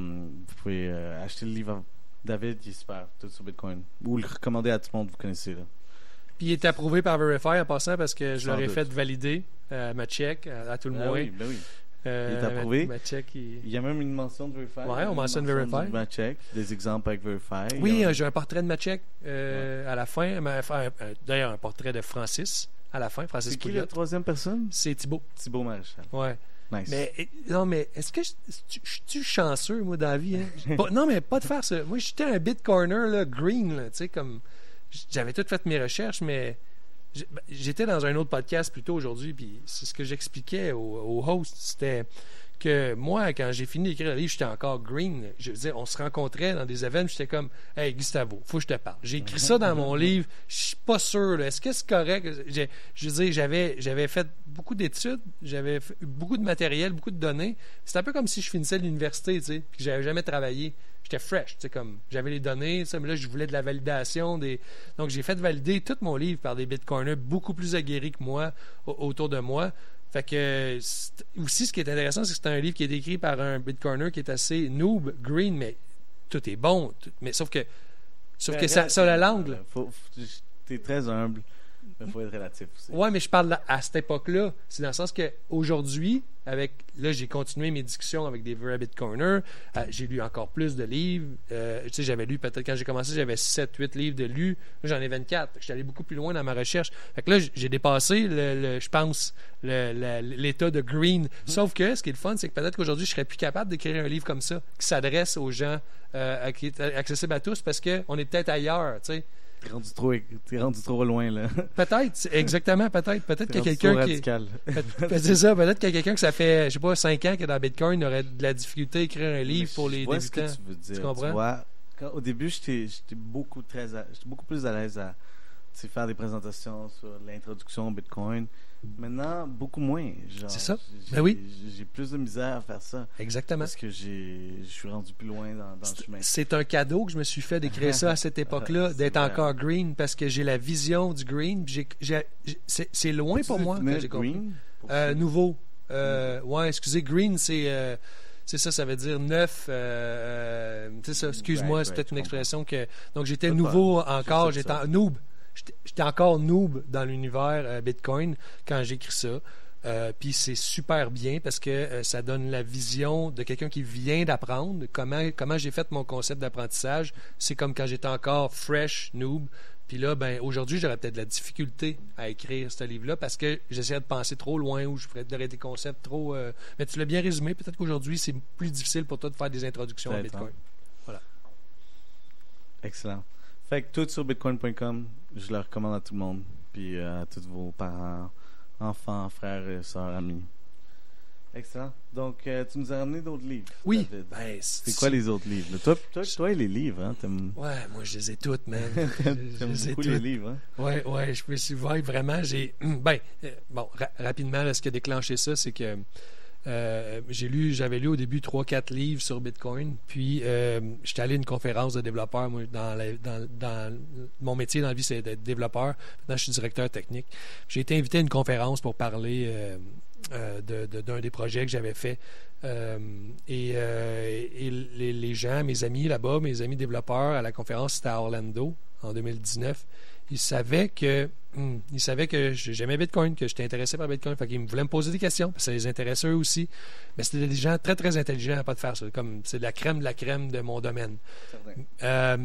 vous pouvez euh, acheter le livre à David, il est super, tout sur Bitcoin. Ou le recommander à tout le monde, vous connaissez. Là. Puis il est approuvé par Verify en passant parce que je doute. fait valider euh, ma check à, à tout le Ah moins. oui, ben oui. Euh, Il est approuvé. Ma, ma check, il- Il y a même une mention de Verify. Ouais, on mentionne mention Verify. de des exemples avec Verify. Oui, a- euh, j'ai un portrait de ma check euh, à la fin. Euh, D'ailleurs, un portrait de Francis à la fin. Francis C'est qui la troisième personne? C'est Thibaut. Thibaut Maréchal. Ouais. Nice. Mais non, mais est-ce que je je- je suis chanceux, moi, dans la vie? Hein? Pas- non, mais pas de faire ça. Moi, j'étais un bit corner, là, green, là, tu sais, comme. J'avais tout fait mes recherches, mais ben, j'étais dans un autre podcast plus tôt aujourd'hui, puis c'est ce que j'expliquais au, au host. C'était que moi, quand j'ai fini d'écrire le livre, j'étais encore green. Je on se rencontrait dans des événements, j'étais comme, hey, Gustavo, faut que je te parle. J'ai écrit ça dans mon livre, je suis pas sûr, est-ce que c'est correct? Je j'avais, j'avais fait beaucoup d'études, j'avais fait beaucoup de matériel, beaucoup de données. C'est un peu comme si je finissais l'université, tu sais, puis que j'avais jamais travaillé. J'étais fresh, tu sais, comme j'avais les données, mais là, je voulais de la validation. Donc, j'ai fait valider tout mon livre par des bitcoiners beaucoup plus aguerris que moi au- autour de moi. Fait que aussi, ce qui est intéressant, c'est que c'est un livre qui est écrit par un bitcoiner qui est assez noob, green, mais tout est bon. tout- mais sauf que, sauf que ça, ça a l'angle. Faut, t'es très humble, mais faut être relatif aussi. Ouais, mais je parle à cette époque-là. C'est dans le sens que aujourd'hui, avec là, j'ai continué mes discussions avec des vrais bitcoiners. Euh, j'ai lu encore plus de livres. Euh, tu sais, j'avais lu peut-être quand j'ai commencé, j'avais 7, 8 livres de lus. Là, j'en ai 24. J'étais allé beaucoup plus loin dans ma recherche. Fait que là, j'ai dépassé, le, je pense, l'état de green. Sauf que ce qui est le fun, c'est que peut-être qu'aujourd'hui, je serais plus capable d'écrire un livre comme ça, qui s'adresse aux gens, euh, qui est accessible à tous, parce qu'on est peut-être ailleurs, tu sais. T'es rendu trop, t'es rendu trop loin, là. Peut-être, exactement, peut-être. Peut-être T'es qu'il y a rendu trop quelqu'un qui. C'est ça, peut-être qu'il y a quelqu'un que ça fait, je sais pas, 5 ans qui est dans Bitcoin aurait de la difficulté à écrire un livre pour les vois ce que débutants. tu veux dire. Tu comprends? vois, quand- au début, j'étais j'étais beaucoup, très à- j'étais beaucoup plus à l'aise à faire des présentations sur l'introduction au Bitcoin. Maintenant, beaucoup moins. C'est ça. Ben oui. J'ai plus de misère à faire ça. Exactement. Parce que je suis rendu plus loin dans, dans le chemin. C'est un cadeau que je me suis fait d'écrire ça à cette époque-là, d'être encore green, parce que j'ai la vision du green. C'est loin pour moi quand j'ai compris. Euh, nouveau. Euh, ouais, excusez, green, c'est euh, c'est ça, ça veut dire neuf. euh, euh, c'est ça, excuse-moi, c'est peut-être une expression que. Donc j'étais nouveau encore, j'étais noob. J'étais encore noob dans l'univers euh, Bitcoin quand j'écris ça. Euh, Puis c'est super bien parce que euh, ça donne la vision de quelqu'un qui vient d'apprendre. Comment, comment j'ai fait mon concept d'apprentissage. C'est comme quand j'étais encore fresh, noob. Puis là, ben, aujourd'hui, j'aurais peut-être de la difficulté à écrire ce livre-là parce que j'essayais de penser trop loin ou je ferais des concepts trop. euh, Mais tu l'as bien résumé. Peut-être qu'aujourd'hui, c'est plus difficile pour toi de faire des introductions à Bitcoin. Excellent. Fait que tout sur bitcoin.com, je le recommande à tout le monde. Puis euh, à tous vos parents, enfants, frères, sœurs, amis. Excellent. Donc, euh, tu nous as ramené d'autres livres. Oui. Ben, C'est quoi les autres livres? Toi, toi, toi et les livres, hein? Ouais, moi, je les ai toutes, man. je t'aimes les ai beaucoup les livres, hein? Ouais, ouais, je peux suivre vraiment. J'ai, ben, euh, bon, ra- rapidement, là, ce qui a déclenché ça, c'est que euh, j'ai lu, j'avais lu au début 3-4 livres sur Bitcoin. Puis, euh, j'étais allé à une conférence de développeurs. Dans, mon métier dans la vie, c'est d'être développeur. Maintenant, je suis directeur technique. J'ai été invité à une conférence pour parler euh, d'un des projets que j'avais fait. Et les gens, mes amis là-bas, mes amis développeurs à la conférence, c'était à Orlando en 2019 ils savaient que hmm, ils savaient que j'aimais Bitcoin, que j'étais intéressé par Bitcoin. Fait qu'ils voulaient me poser des questions, parce que ça les intéressait eux aussi. Mais c'était des gens très, très intelligents à pas de faire ça. Comme c'est de la crème de la crème de mon domaine. Euh,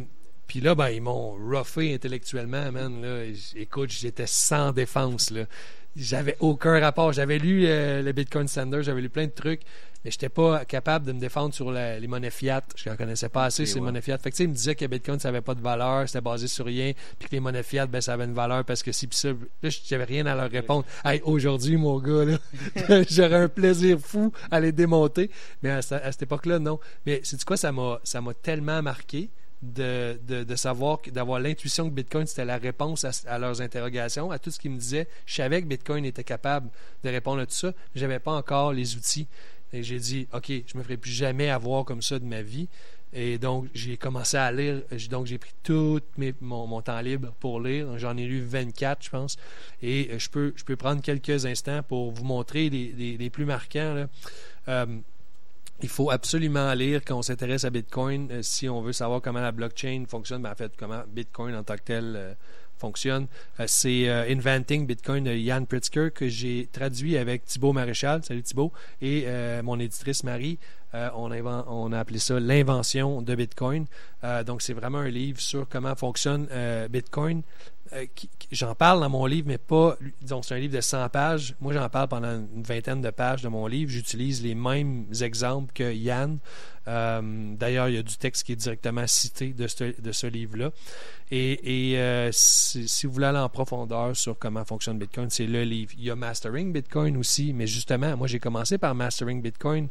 puis là, ben, ils m'ont roughé intellectuellement, man. Là. Écoute, j'étais sans défense. Là. J'avais aucun rapport. J'avais lu euh, le Bitcoin Standard, j'avais lu plein de trucs, mais j'étais pas capable de me défendre sur la- les monnaies fiat. Je ne connaissais pas assez ces ouais. monnaies fiat. Fait que, il me disait que Bitcoin, ça avait pas de valeur, c'était basé sur rien, puis que les monnaies fiat, ben, ça avait une valeur parce que si, puis ça. Là, j'avais rien à leur répondre. Hey, aujourd'hui, mon gars, là, j'aurais un plaisir fou à les démonter. Mais à, à cette époque-là, non. Mais c'est quoi, ça m'a, ça m'a tellement marqué de, de, savoir, d'avoir l'intuition que Bitcoin, c'était la réponse à, leurs interrogations, à tout ce qu'ils me disaient. Je savais que Bitcoin était capable de répondre à tout ça, mais j'avais pas encore les outils. Et j'ai dit, OK, je me ferai plus jamais avoir comme ça de ma vie. Et donc, j'ai commencé à lire. Donc, j'ai pris tout mon, temps libre pour lire. J'en ai lu 24, je pense. Et euh, je peux, je peux prendre quelques instants pour vous montrer les, les- plus marquants. Euh, il faut absolument lire quand on s'intéresse à Bitcoin euh, si on veut savoir comment la blockchain fonctionne, ben, en fait, comment Bitcoin en tant que tel euh, fonctionne. Euh, c'est Inventing Bitcoin de Jan Pritzker que j'ai traduit avec Thibaut Maréchal. Salut Thibaut. Et mon éditrice Marie. On, a appelé ça l'invention de Bitcoin. Donc, c'est vraiment un livre sur comment fonctionne Bitcoin. Euh, j'en parle dans mon livre, mais pas. Donc, c'est un livre de 100 pages. Moi, j'en parle pendant une vingtaine de pages de mon livre. J'utilise les mêmes exemples que Yann. Euh, D'ailleurs, il y a du texte qui est directement cité de ce, de ce livre-là. Et, euh, si, vous voulez aller en profondeur sur comment fonctionne Bitcoin, c'est le livre. Il y a Mastering Bitcoin aussi, mais justement, moi, j'ai commencé par Mastering Bitcoin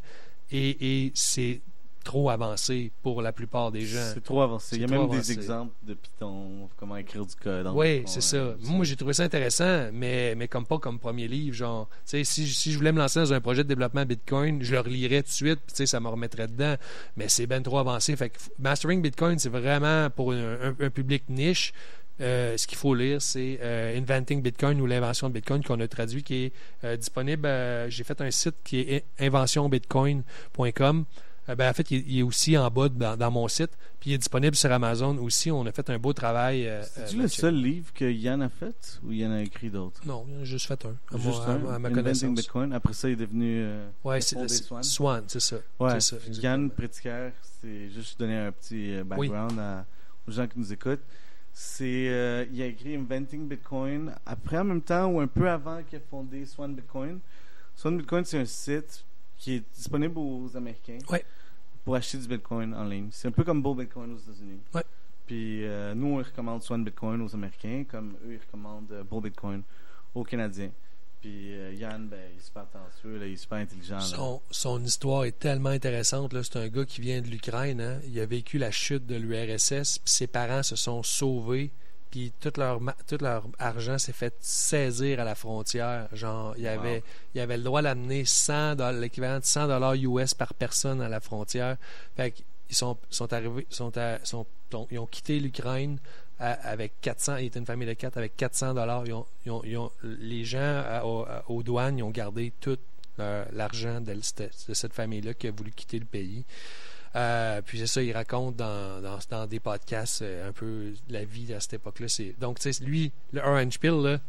et c'est trop avancé pour la plupart des gens. C'est trop avancé. Il y a même des exemples de Python, comment écrire du code. Oui, c'est ça. ouais, Moi, j'ai trouvé ça intéressant, mais, mais comme pas comme premier livre. Genre, si, si je voulais me lancer dans un projet de développement Bitcoin, je le relirais tout de suite, puis ça me remettrait dedans. Mais c'est bien trop avancé. Fait que Mastering Bitcoin, c'est vraiment pour un, un- un public niche. Euh, ce qu'il faut lire, c'est euh, Inventing Bitcoin ou l'invention de Bitcoin qu'on a traduit, qui est euh, disponible. J'ai fait un site qui est inventionbitcoin.com. Euh, ben, en fait, il, est- il est aussi en bas de- dans, dans mon site, puis il est disponible sur Amazon aussi. On a fait un beau travail. euh, C'est-tu euh, le seul livre que Yann a fait ou Yann a écrit d'autres? Non, il en a juste fait un. À, Juste moi- un, à ma Inventing connaissance. Bitcoin. Après ça, il est devenu. euh, Ouais, c'est Swan. Swan, c'est ça. Ouais, ça. Yann Pritzker, c'est juste donner un petit background à- aux gens qui nous écoutent. C'est, euh, il a écrit Inventing Bitcoin après, en même temps ou un peu avant qu'il ait fondé Swan Bitcoin. Swan Bitcoin, c'est un site qui est disponible aux Américains Ouais. pour acheter du Bitcoin en ligne. C'est un peu comme Bull Bitcoin aux États-Unis. Ouais. Puis euh, nous, on recommande Swan Bitcoin aux Américains, comme eux, ils recommandent euh, Bitcoin aux Canadiens. Puis euh, Yann, ben, il est super talentueux, il est super intelligent. Son, son histoire est tellement intéressante. C'est un gars qui vient de l'Ukraine. hein. Il a vécu la chute de l'URSS. Puis ses parents se sont sauvés. Puis tout leur, tout leur argent s'est fait saisir à la frontière. Genre, il y avait, il avait le droit d'amener 100 doll- l'équivalent de 100 dollars US par personne à la frontière. Fait qu'ils sont, sont arrivés, sont à- sont- sont- ils ont quitté l'Ukraine avec 400, il était une famille de 4 avec 400 dollars. Les gens à- aux douanes, ils ont gardé tout l'argent de, de cette famille-là qui a voulu quitter le pays. Euh, puis c'est ça, il raconte dans, dans, dans des podcasts euh, un peu la vie à cette époque-là. Donc, tu sais, lui, le Orange Pill, là,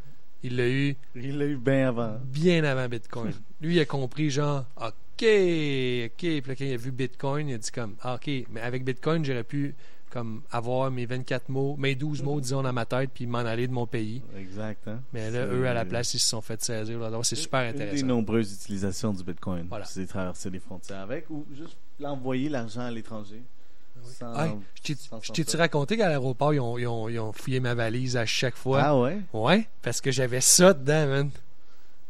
il l'a eu Il l'a eu bien avant. bien avant Bitcoin. Lui, il a compris, genre, OK, OK. Puis là, quand il a vu Bitcoin, il a dit comme, ah, OK, mais avec Bitcoin, j'aurais pu comme avoir mes 24 mots, mes 12 mots, disons, dans ma tête, puis m'en aller de mon pays. Exact. Hein? Mais là, eux, à la place, ils se sont fait saisir. Donc, c'est super Une des intéressant. nombreuses utilisations du Bitcoin. Voilà. C'est traverser les frontières avec ou juste l'envoyer l'argent à l'étranger. Sans- Hey, je t'ai-tu raconté qu'à l'aéroport, ils ont, ils, ont, ils ont fouillé ma valise à chaque fois? Ah ouais? Ouais, parce que j'avais ça dedans, man.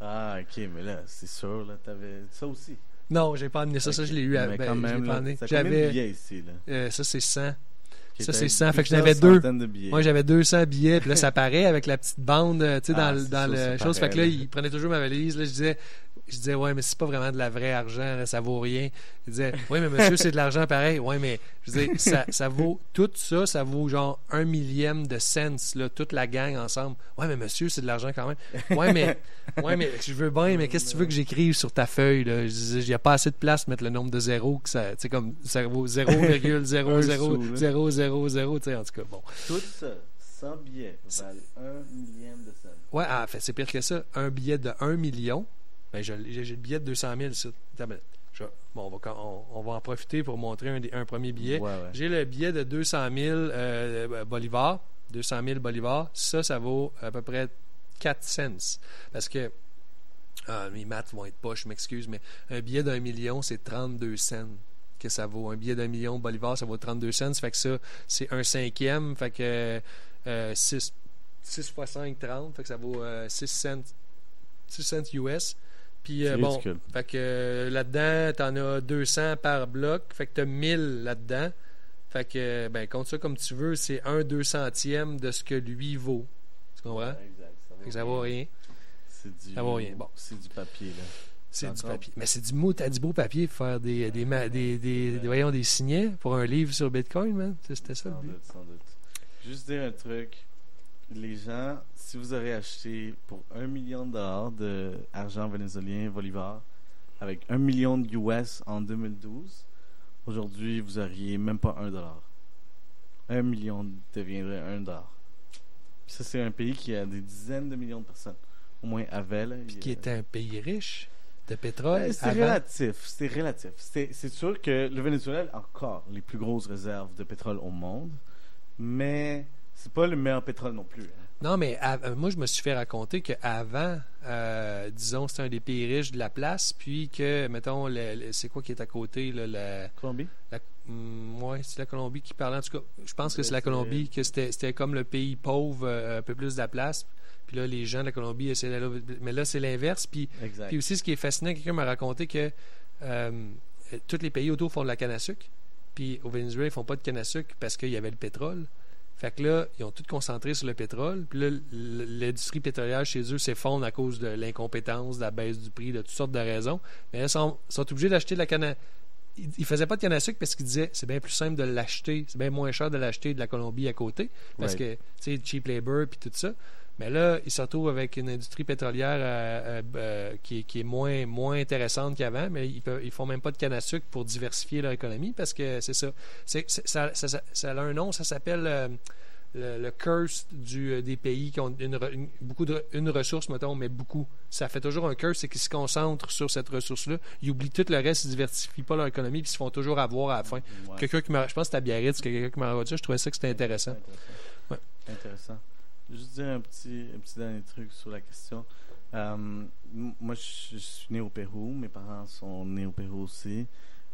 Ah, ok, mais là, c'est sûr, là, t'avais ça aussi. Non, j'ai pas amené ça. Ça, je l'ai eu. À, Mais ben, quand même, J'avais. billets ici, là? euh, ça, c'est 100. Ok, Ça, c'est 100, fait que j'en avais deux. de. Moi, j'avais 200 billets, puis là, ça paraît avec la petite bande, euh, tu sais, Ah, dans, le- c'est dans sûr, le ça chose. Fait que là, paraît, là. il prenait toujours ma valise. Là, je disais, je disais, ouais, mais c'est pas vraiment de la vraie argent, là, ça vaut rien. Il disait, oui, mais monsieur, c'est de l'argent pareil. Ouais, mais je disais, ça, ça vaut, tout ça, ça vaut genre un millième de cents, là, toute la gang ensemble. Ouais, mais monsieur, c'est de l'argent quand même. Ouais, mais, ouais, mais je veux bien, mais qu'est-ce que tu veux que j'écrive sur ta feuille, là? Je disais, il n'y a pas assez de place pour mettre le nombre de zéros, que ça, tu comme, ça vaut 0,00000, tu sais, en tout cas, bon. Tout ça, 100 billets, valent un millième de cents. Ouais, ah, fait, c'est pire que ça. Un billet de 1 million, ben, j'ai le billet de 200 000 ici. Attends une minute. Je- bon, on va, on, on va en profiter pour montrer un, des- un premier billet. Ouais, ouais. J'ai le billet de 200 000 euh, bolivars. 200 000 bolivars. Ça, ça vaut à peu près 4 cents. Parce que, ah, mes maths vont être pas, je m'excuse, mais un billet d'un million, c'est 32 cents que ça vaut. Un billet d'un million Bolivar, ça vaut 32 cents. Fait que ça, c'est un cinquième. Fait que euh, 6, 6 fois 5, 30. Fait que ça vaut euh, 6 cents, 6 cents US. Puis euh, bon, fait que euh, là-dedans, t'en as 200 par bloc. Fait que t'as 1000 là-dedans. Fait que, ben, compte ça comme tu veux, c'est un deux centième de ce que lui vaut. Tu comprends? Exact, ça Fait que ça vaut rien. C'est du, Ça vaut rien. Bon. C'est du papier, là. C'est du papier. Mais c'est du mot, t'as du beau papier pour faire des, des, ma- des, des, des- voyons, des signets pour un livre sur Bitcoin, man. C'était ça le Sans but. doute, sans doute. Juste dire un truc. Les gens, si vous aurez acheté pour un million de dollars d'argent vénézuélien, Bolivar, avec un million de US en 2012, aujourd'hui, vous auriez même pas un dollar. Un million deviendrait un dollar. Puis ça, c'est un pays qui a des dizaines de millions de personnes. Au moins, avait, là. Puis qui était un pays riche de pétrole. Ouais, C'est relatif. C'est relatif. C'est sûr que le Venezuela a encore les plus grosses réserves de pétrole au monde, mais c'est pas le meilleur pétrole non plus. hein. Non, mais à- euh, moi, je me suis fait raconter qu'avant, euh, disons, c'était un des pays riches de la place, puis que, mettons, le- le- c'est quoi qui est à côté, là, la, Colombie? la- hum, ouais, c'est la Colombie qui parlait. En tout cas, je pense que c'est la Colombie, que c'était c'était comme le pays pauvre, euh, un peu plus de la place. Puis là, les gens de la Colombie essaient d'aller. Mais là, c'est l'inverse. Puis, Exact. puis aussi, ce qui est fascinant, quelqu'un m'a raconté que euh, tous les pays autour font de la canne à sucre. Puis au Venezuela, ils font pas de canne à sucre parce qu'il y avait le pétrole. Fait que là, ils ont tout concentré sur le pétrole. Puis là, l'industrie pétrolière chez eux s'effondre à cause de l'incompétence, de la baisse du prix, de toutes sortes de raisons. Mais ils sont, sont obligés d'acheter de la canne à... Ils ils faisaient pas de canne à sucre parce qu'ils disaient c'est bien plus simple de l'acheter, c'est bien moins cher de l'acheter de la Colombie à côté. Parce que, tu sais, cheap labor puis tout ça. Mais là, ils se retrouvent avec une industrie pétrolière euh, euh, euh, qui, est, qui est moins, moins intéressante qu'avant, mais ils, ils font même pas de canne à sucre pour diversifier leur économie parce que c'est ça. Ça, ça, ça- ça a un nom, ça s'appelle euh, le, le curse du, des pays qui ont une, beaucoup de, une ressource, mettons, mais beaucoup. Ça fait toujours un curse, c'est qu'ils se concentrent sur cette ressource-là. Ils oublient tout le reste, ils diversifient pas leur économie, puis ils se font toujours avoir à la fin. Ouais. Quelqu'un qui je pense que c'était à Biarritz, que quelqu'un qui m'a ça, je trouvais ça que c'était intéressant. Intéressant. Ouais. Intéressant. Juste dire un petit, un petit dernier truc sur la question. Euh, moi, je, je suis né au Pérou. Mes parents sont nés au Pérou aussi.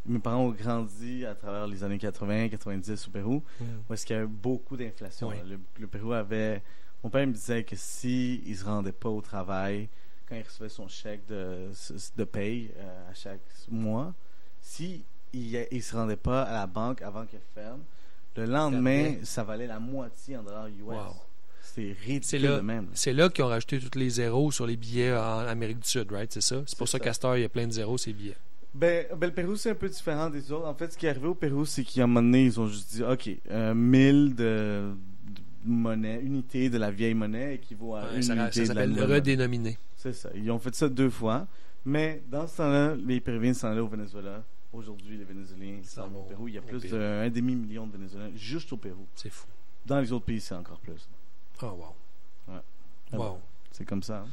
Mes parents ont grandi à travers les années 80, 90 au Pérou, où est-ce qu'il y avait beaucoup d'inflation. Oui. Le, le Pérou avait... Mon père me disait que si il se rendait pas au travail, quand il recevait son chèque de, de paye euh, à chaque mois, si il, il se rendait pas à la banque avant qu'elle ferme, le lendemain, ça valait la moitié en dollars US. Wow. C'est C'est ridicule là, de même. c'est là qu'ils ont rajouté tous les zéros sur les billets en Amérique du Sud, right? C'est ça? C'est pour ça ça. heure, il y a plein de zéros, ces billets. Ben, ben, le Pérou, c'est un peu différent des autres. En fait, ce qui est arrivé au Pérou, c'est qu'à un moment donné, ils ont juste dit, OK, euh, 1000 de, de monnaie, unité de la vieille monnaie équivaut à Ouais, une ça unité ça de la s'appelle redénominé. C'est ça. Ils ont fait ça deux fois. Mais dans ce temps-là, les Péruviens s'en allaient au Venezuela. Aujourd'hui, les Vénézuéliens s'en vont au Pérou. Il y a plus d'un demi-million de Vénézuéliens juste au Pérou. C'est fou. Dans les autres pays, c'est encore plus. Oh, wow. Ouais. Wow. C'est comme ça. hein?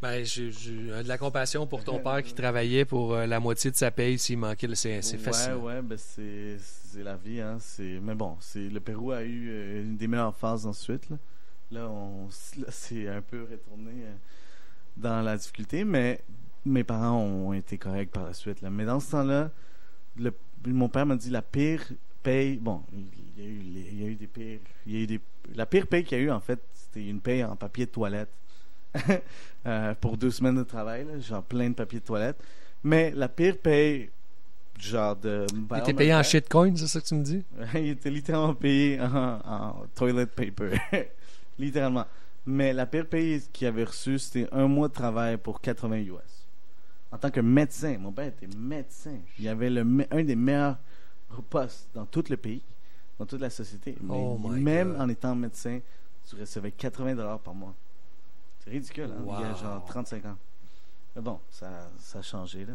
Ben, j'ai j'ai de la compassion pour ton père qui travaillait pour euh, la moitié de sa paye s'il manquait. le- C'est c'est ouais, ouais, ben c'est c'est la vie, hein. C'est mais bon, c'est le Pérou a eu euh, une des meilleures phases ensuite. Là, là on là, c'est un peu retourné euh, dans la difficulté, mais mes parents ont été corrects par la suite. Là. Mais dans ce temps-là, le- mon père m'a dit la pire paye. Bon, y a eu, les- il y a eu des pires. Il y a eu des, la pire paye qu'il y a eu en fait, c'était une paye en papier de toilette. Euh, pour deux semaines de travail, là, genre plein de papier de toilette. Mais la pire paye, genre de. Il était payé en shitcoin, c'est ça que tu me dis? il était littéralement payé en, en toilet paper. littéralement. Mais la pire paye qu'il avait reçue, c'était un mois de travail pour 80 US. En tant que médecin, mon père était médecin. Il avait le, un des meilleurs postes dans tout le pays, dans toute la société. Mais Oh my même God. en étant médecin, tu recevais 80 dollars par mois. C'est ridicule, hein? Il y a genre 35 ans. Mais bon, ça, ça a changé, là.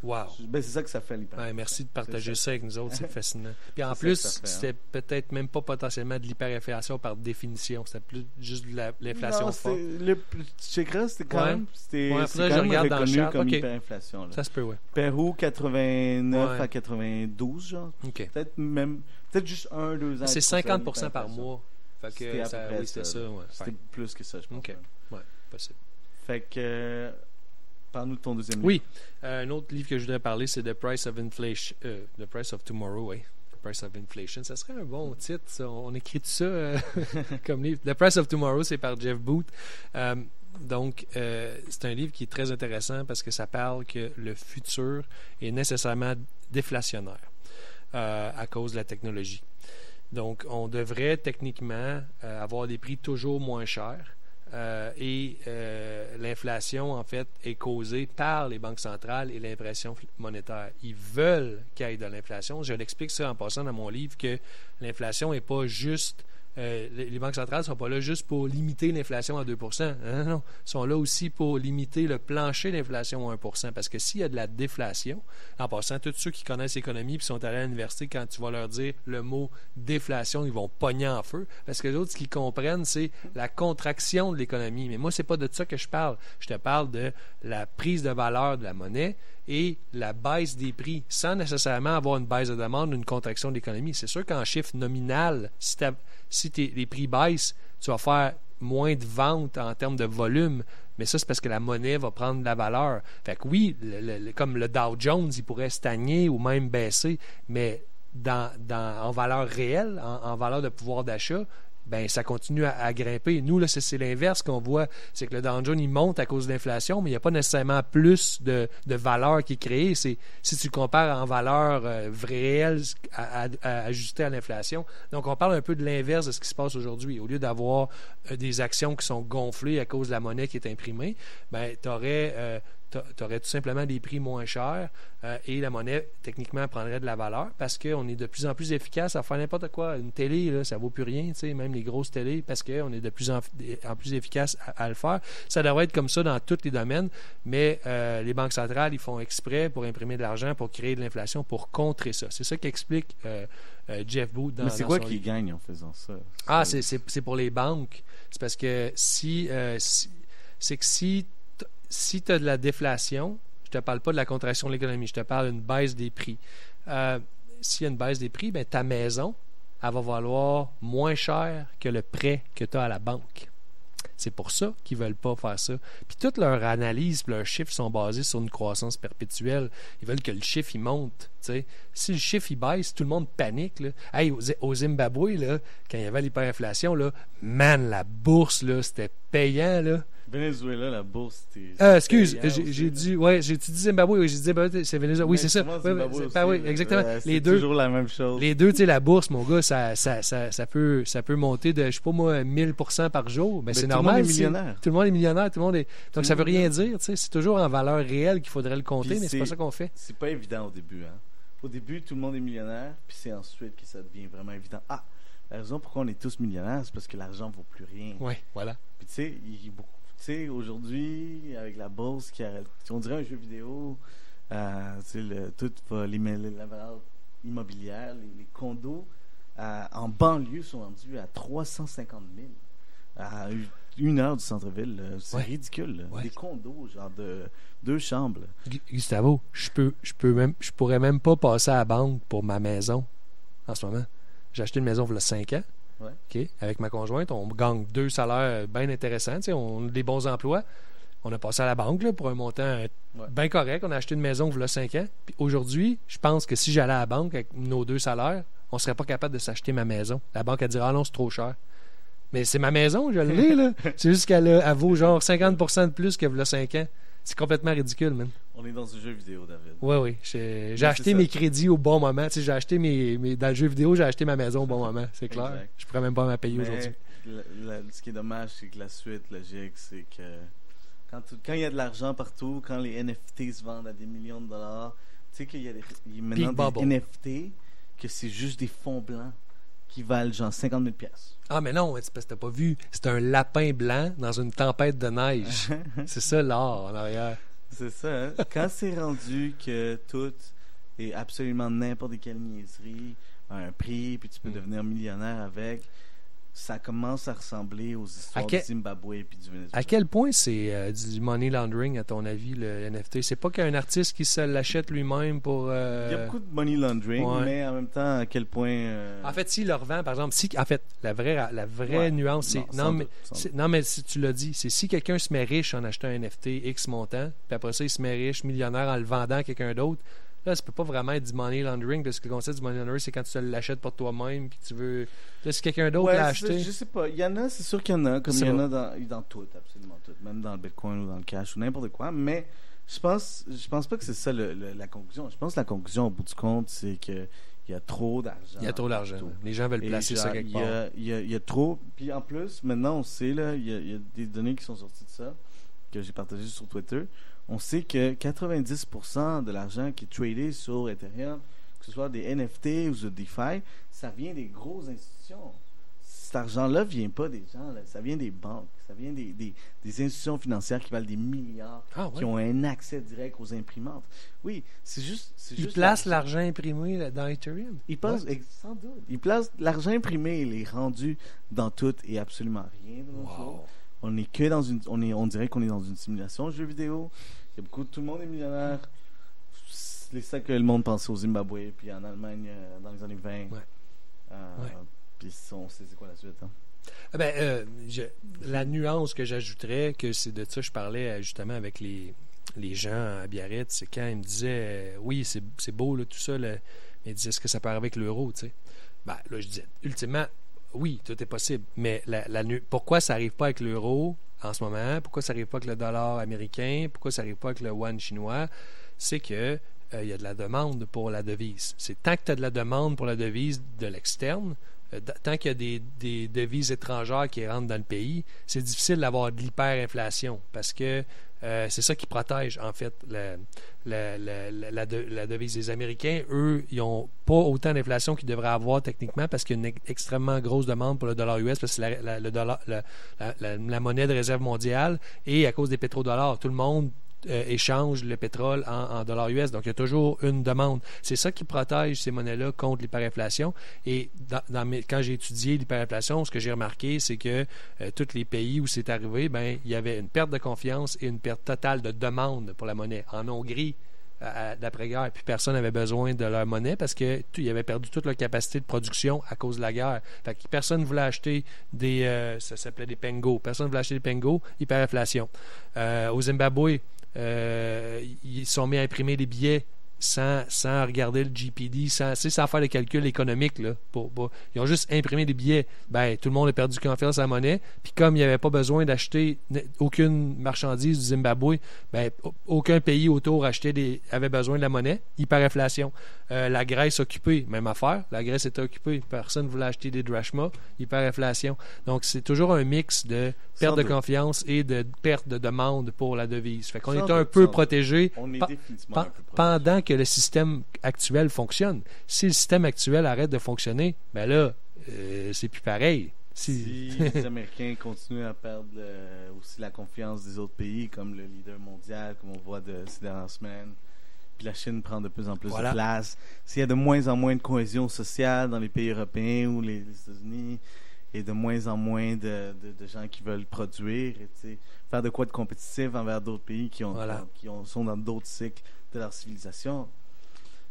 Wow. Ben, c'est ça que ça fait. Ouais, merci de partager ça avec nous autres, c'est fascinant. Puis en plus, hein. c'était peut-être même pas potentiellement de l'hyperinflation par définition, c'était plus juste de la- l'inflation forte. le Chekra, c'était quand Ouais. même, c'était, Ouais, quand je regarde dans le chat. comme hyperinflation. là. Ça se peut, ouais. Pérou, 89 Ouais. à 92, genre. OK. Peut-être même, peut-être juste un, deux ans. C'est de 50 par hyperinflation. mois. Fait C'était que ça, oui, c'était ça. ouais. C'était plus que ça, je pense. Ok. même. possible. Fait que. Parle-nous de ton deuxième Oui, Euh, un autre livre que je voudrais parler, c'est The Price of Inflation. euh, The Price of Tomorrow, oui. The Price of Inflation. Ça serait un bon titre, ça. On écrit tout ça euh, comme livre. The Price of Tomorrow, c'est par Jeff Booth. Donc, c'est un livre qui est très intéressant parce que ça parle que le futur est nécessairement déflationnaire euh, à cause de la technologie. Donc, on devrait techniquement euh, avoir des prix toujours moins chers. Euh, et l'inflation, en fait, est causée par les banques centrales et l'impression monétaire. Ils veulent qu'il y ait de l'inflation. Je l'explique ça en passant dans mon livre que l'inflation n'est pas juste. Euh, les banques centrales ne sont pas là juste pour limiter l'inflation à 2 Non, non. Ils sont là aussi pour limiter le plancher d'inflation à 1% Parce que s'il y a de la déflation, en passant, tous ceux qui connaissent l'économie et sont allés à l'université, quand tu vas leur dire le mot déflation, ils vont pogner en feu. Parce que les autres, ce qu'ils comprennent, c'est la contraction de l'économie. Mais moi, c'est pas de ça que je parle. Je te parle de la prise de valeur de la monnaie et la baisse des prix, sans nécessairement avoir une baisse de demande ou une contraction de l'économie. C'est sûr qu'en chiffre nominal, si, t'as- si les prix baissent, tu vas faire moins de ventes en termes de volume, mais ça, c'est parce que la monnaie va prendre de la valeur. Fait que oui, comme le Dow Jones, il pourrait stagner ou même baisser, mais dans, en valeur réelle, en valeur de pouvoir d'achat, ben ça continue à, grimper. Nous, là, c'est, l'inverse qu'on voit. C'est que le Dow Jones, il monte à cause de l'inflation, mais il n'y a pas nécessairement plus de, de valeur qui est créée. C'est, si tu compares en valeur euh, réelle à, à- à- ajustée à l'inflation. Donc, on parle un peu de l'inverse de ce qui se passe aujourd'hui. Au lieu d'avoir euh, des actions qui sont gonflées à cause de la monnaie qui est imprimée, ben, tu aurais, tout simplement des prix moins chers euh, et la monnaie, techniquement, prendrait de la valeur parce qu'on est de plus en plus efficace à faire n'importe quoi. Une télé, là, ça vaut plus rien, tu même les grosses télés, parce qu'on est de plus en, en plus efficace à, à le faire. Ça devrait être comme ça dans tous les domaines, mais euh, les banques centrales, ils font exprès pour imprimer de l'argent, pour créer de l'inflation, pour contrer ça. C'est ça qu'explique euh, euh, Jeff Booth dans Mais c'est quoi qui gagne en faisant ça? Ah, c'est, pour les banques. C'est parce que si, si- c'est que si, si tu as de la déflation, je te parle pas de la contraction de l'économie, je te parle d'une baisse des prix. Euh, s'il y a une baisse des prix, ben, ta maison, elle va valoir moins cher que le prêt que tu as à la banque. C'est pour ça qu'ils veulent pas faire ça. Puis toute leur analyse, leurs chiffres sont basés sur une croissance perpétuelle. Ils veulent que le chiffre monte. tu sais. Si le chiffre baisse, tout le monde panique. Au, Zimbabwe, là, quand il y avait l'hyperinflation, man, la bourse, c'était payant. Venezuela, la bourse, c'était. Euh, excuse, j'ai dit, ouais, j'ai dit Zimbabwe, oui, j'ai dit Zimbabwe, c'est Venezuela. Oui, c'est ça. Oui, Zimbabwe exactement. Les deux, toujours la même chose. les deux, tu sais, la bourse, mon gars, ça, ça, ça, ça peut, ça peut monter de, je sais pas moi, 1000% par jour. Mais, Mais c'est tout le normal. monde est millionnaire. Tout le monde est millionnaire. Tout le monde est. Donc, ça veut rien dire. tu sais, C'est toujours en valeur réelle qu'il faudrait le compter, mais c'est pas ça qu'on fait. C'est pas évident au début. Hein. Au début, tout le monde est millionnaire, puis c'est ensuite que ça devient vraiment évident. Ah, la raison pourquoi on est tous millionnaires, c'est parce que l'argent vaut plus rien. Oui, voilà. Puis tu sais, il y a beaucoup- sais, aujourd'hui, avec la bourse qui arrête, on dirait un jeu vidéo, euh, le, tout va, les, la valeur immobilière, les, les condos euh, en banlieue sont vendus à 350 000 à une heure du centre-ville. C'est Ouais. ridicule. Ouais. Des condos, genre de deux chambres. Gustavo, je peux, je peux même, je pourrais même pas passer à la banque pour ma maison en ce moment. J'ai acheté une maison il y a 5 ans. Ouais. Avec ma conjointe, on gagne deux salaires bien intéressants. On a des bons emplois. On a passé à la banque là, pour un montant euh, Ouais. bien correct. On a acheté une maison il y a 5 ans. Puis aujourd'hui, je pense que si j'allais à la banque avec nos deux salaires, on serait pas capable de s'acheter ma maison. La banque a dit Ah non, c'est trop cher. Mais c'est ma maison, je l'ai, là. C'est juste qu'elle a- elle vaut genre 50% de plus que y a 5 ans. C'est complètement ridicule, man. On est dans un jeu vidéo, David. Oui, oui. J'ai acheté mes crédits au bon moment. Tu sais, j'ai acheté mes, mes- Dans le jeu vidéo, j'ai acheté ma maison au bon moment. C'est clair. Exact. Je pourrais même pas m'en payer aujourd'hui. ce qui est dommage, c'est que la suite logique, c'est que quand il y a de l'argent partout, quand les NFT se vendent à des millions de dollars, tu sais qu'il y a, des, il y a maintenant des bubble. NFT que c'est juste des fonds blancs qui valent genre 50 000 pièces. Ah, mais non, c'est parce que t'as pas vu. C'est un lapin blanc dans une tempête de neige. c'est ça l'art en arrière. C'est ça. hein? Quand c'est rendu que tout et absolument n'importe quelle niaiserie a un prix, puis tu peux Mm. devenir millionnaire avec, ça commence à ressembler aux histoires quel- du Zimbabwe et puis du Venezuela. À quel point c'est euh, du money laundering, à ton avis, le NFT? C'est pas qu'un artiste qui se l'achète lui-même pour... euh, Il y a beaucoup de money laundering, Ouais. mais en même temps, à quel point. euh, En fait, s'il le revend, par exemple, si, en fait, la vraie, la vraie Ouais. nuance, c'est... Non, mais, doute, non, mais si tu l'as dit, c'est si quelqu'un se met riche en achetant un NFT X montant, puis après ça, il se met riche, millionnaire, en le vendant à quelqu'un d'autre, là, ça peut pas vraiment être du money laundering, parce que le concept du money laundering, c'est quand tu te l'achètes pour toi-même, puis tu veux... Là, si quelqu'un d'autre Ouais, l'a acheté... Je sais pas. Il y en a, c'est sûr qu'il y en a, comme il y en a dans, dans tout, absolument tout. Même dans le Bitcoin ou dans le cash ou n'importe quoi. Mais je pense, je pense pas que c'est ça le- le- la conclusion. Je pense que la conclusion, au bout du compte, c'est que il y a trop d'argent. Il y a trop d'argent. Les gens veulent placer ça quelque il y part. a, il y a- il y a trop. Puis en plus, maintenant, on sait, là, il y, a, il y a des données qui sont sorties de ça, que j'ai partagées sur Twitter. On sait que 90% de l'argent qui est tradé sur Ethereum, que ce soit des NFT ou de DeFi, ça vient des grosses institutions. Cet argent-là vient pas des gens, là, ça vient des banques, ça vient des, des, des institutions financières qui valent des milliards, Ah, qui ont un accès direct aux imprimantes. Oui, c'est juste. c'est Ils juste placent l'argent imprimé là, dans Ethereum? ils sans doute. Ils placent l'argent imprimé, il est rendu dans tout et absolument rien de. Wow. On est que dans une, on est, on dirait qu'on est dans une simulation de jeu vidéo. Il y a beaucoup, tout le monde est millionnaire. C'est ça que le monde pensait au Zimbabwe, puis en Allemagne euh, dans les années 20. Ouais. Euh, Ouais. Puis on sait c'est quoi la suite. hein. Ah Ben, euh, je- la nuance que j'ajouterais, que c'est de ça que je parlais justement avec les, les gens à Biarritz, c'est quand ils me disaient oui, c'est beau là, tout ça, là, mais ils disaient est-ce que ça arriver avec l'euro, tu sais? Ben, là, je disais, ultimement, oui, tout est possible, mais la, pourquoi ça n'arrive pas avec l'euro en ce moment? Pourquoi ça n'arrive pas avec le dollar américain? Pourquoi ça n'arrive pas avec le yuan chinois? C'est que euh, il y a de la demande pour la devise. C'est tant que tu as de la demande pour la devise de l'externe, euh, tant qu'il y a des devises étrangères qui rentrent dans le pays, c'est difficile d'avoir de l'hyperinflation parce que euh, c'est ça qui protège, en fait, la, la, la, la- la de- la devise. Les Américains, eux, ils n'ont pas autant d'inflation qu'ils devraient avoir techniquement parce qu'il y a une ex- extrêmement grosse demande pour le dollar US parce que c'est la monnaie de réserve mondiale et à cause des pétrodollars, tout le monde euh, échange le pétrole en, dollars US. Donc, il y a toujours une demande. C'est ça qui protège ces monnaies-là contre l'hyperinflation. Et quand j'ai étudié l'hyperinflation, ce que j'ai remarqué, c'est que euh, tous les pays où c'est arrivé, ben, il y avait une perte de confiance et une perte totale de demande pour la monnaie. En Hongrie, d'après-guerre, puis personne n'avait besoin de leur monnaie parce que tout- ils avaient perdu toute leur capacité de production à cause de la guerre. Personne ne voulait acheter des, euh, ça s'appelait des pengos. Personne ne voulait acheter des pengos, hyperinflation. Euh, au Zimbabwe, ils se sont mis à imprimer des billets sans, sans regarder le GPD, sans, sans faire les calculs économiques. Là, pour, pour- ils ont juste imprimé des billets. Ben, tout le monde a perdu confiance à la monnaie. Puis comme il n'y avait pas besoin d'acheter aucune marchandise du Zimbabwe, ben, au- aucun pays autour achetait des, avait besoin de la monnaie. Hyperinflation. Euh, la Grèce occupée, même affaire. La Grèce était occupée. Personne ne voulait acheter des drachmas. Hyperinflation. Donc, c'est toujours un mix de perte de confiance et de perte de demande pour la devise. Fait qu'on est un peu protégé On est définitivement un peu proche. pendant que le système actuel fonctionne. Si le système actuel arrête de fonctionner, ben là, euh, c'est plus pareil. Si... Si les Américains continuent à perdre euh, aussi la confiance des autres pays, comme le leader mondial, comme on voit de, ces dernières semaines, puis la Chine prend de plus en plus Voilà. de place, s'il y a de moins en moins de cohésion sociale dans les pays européens ou les, les États-Unis, et de moins en moins de, de- de gens qui veulent produire, et, faire de quoi de compétitif envers d'autres pays qui, ont, Voilà. qui ont- sont dans d'autres cycles de leur civilisation,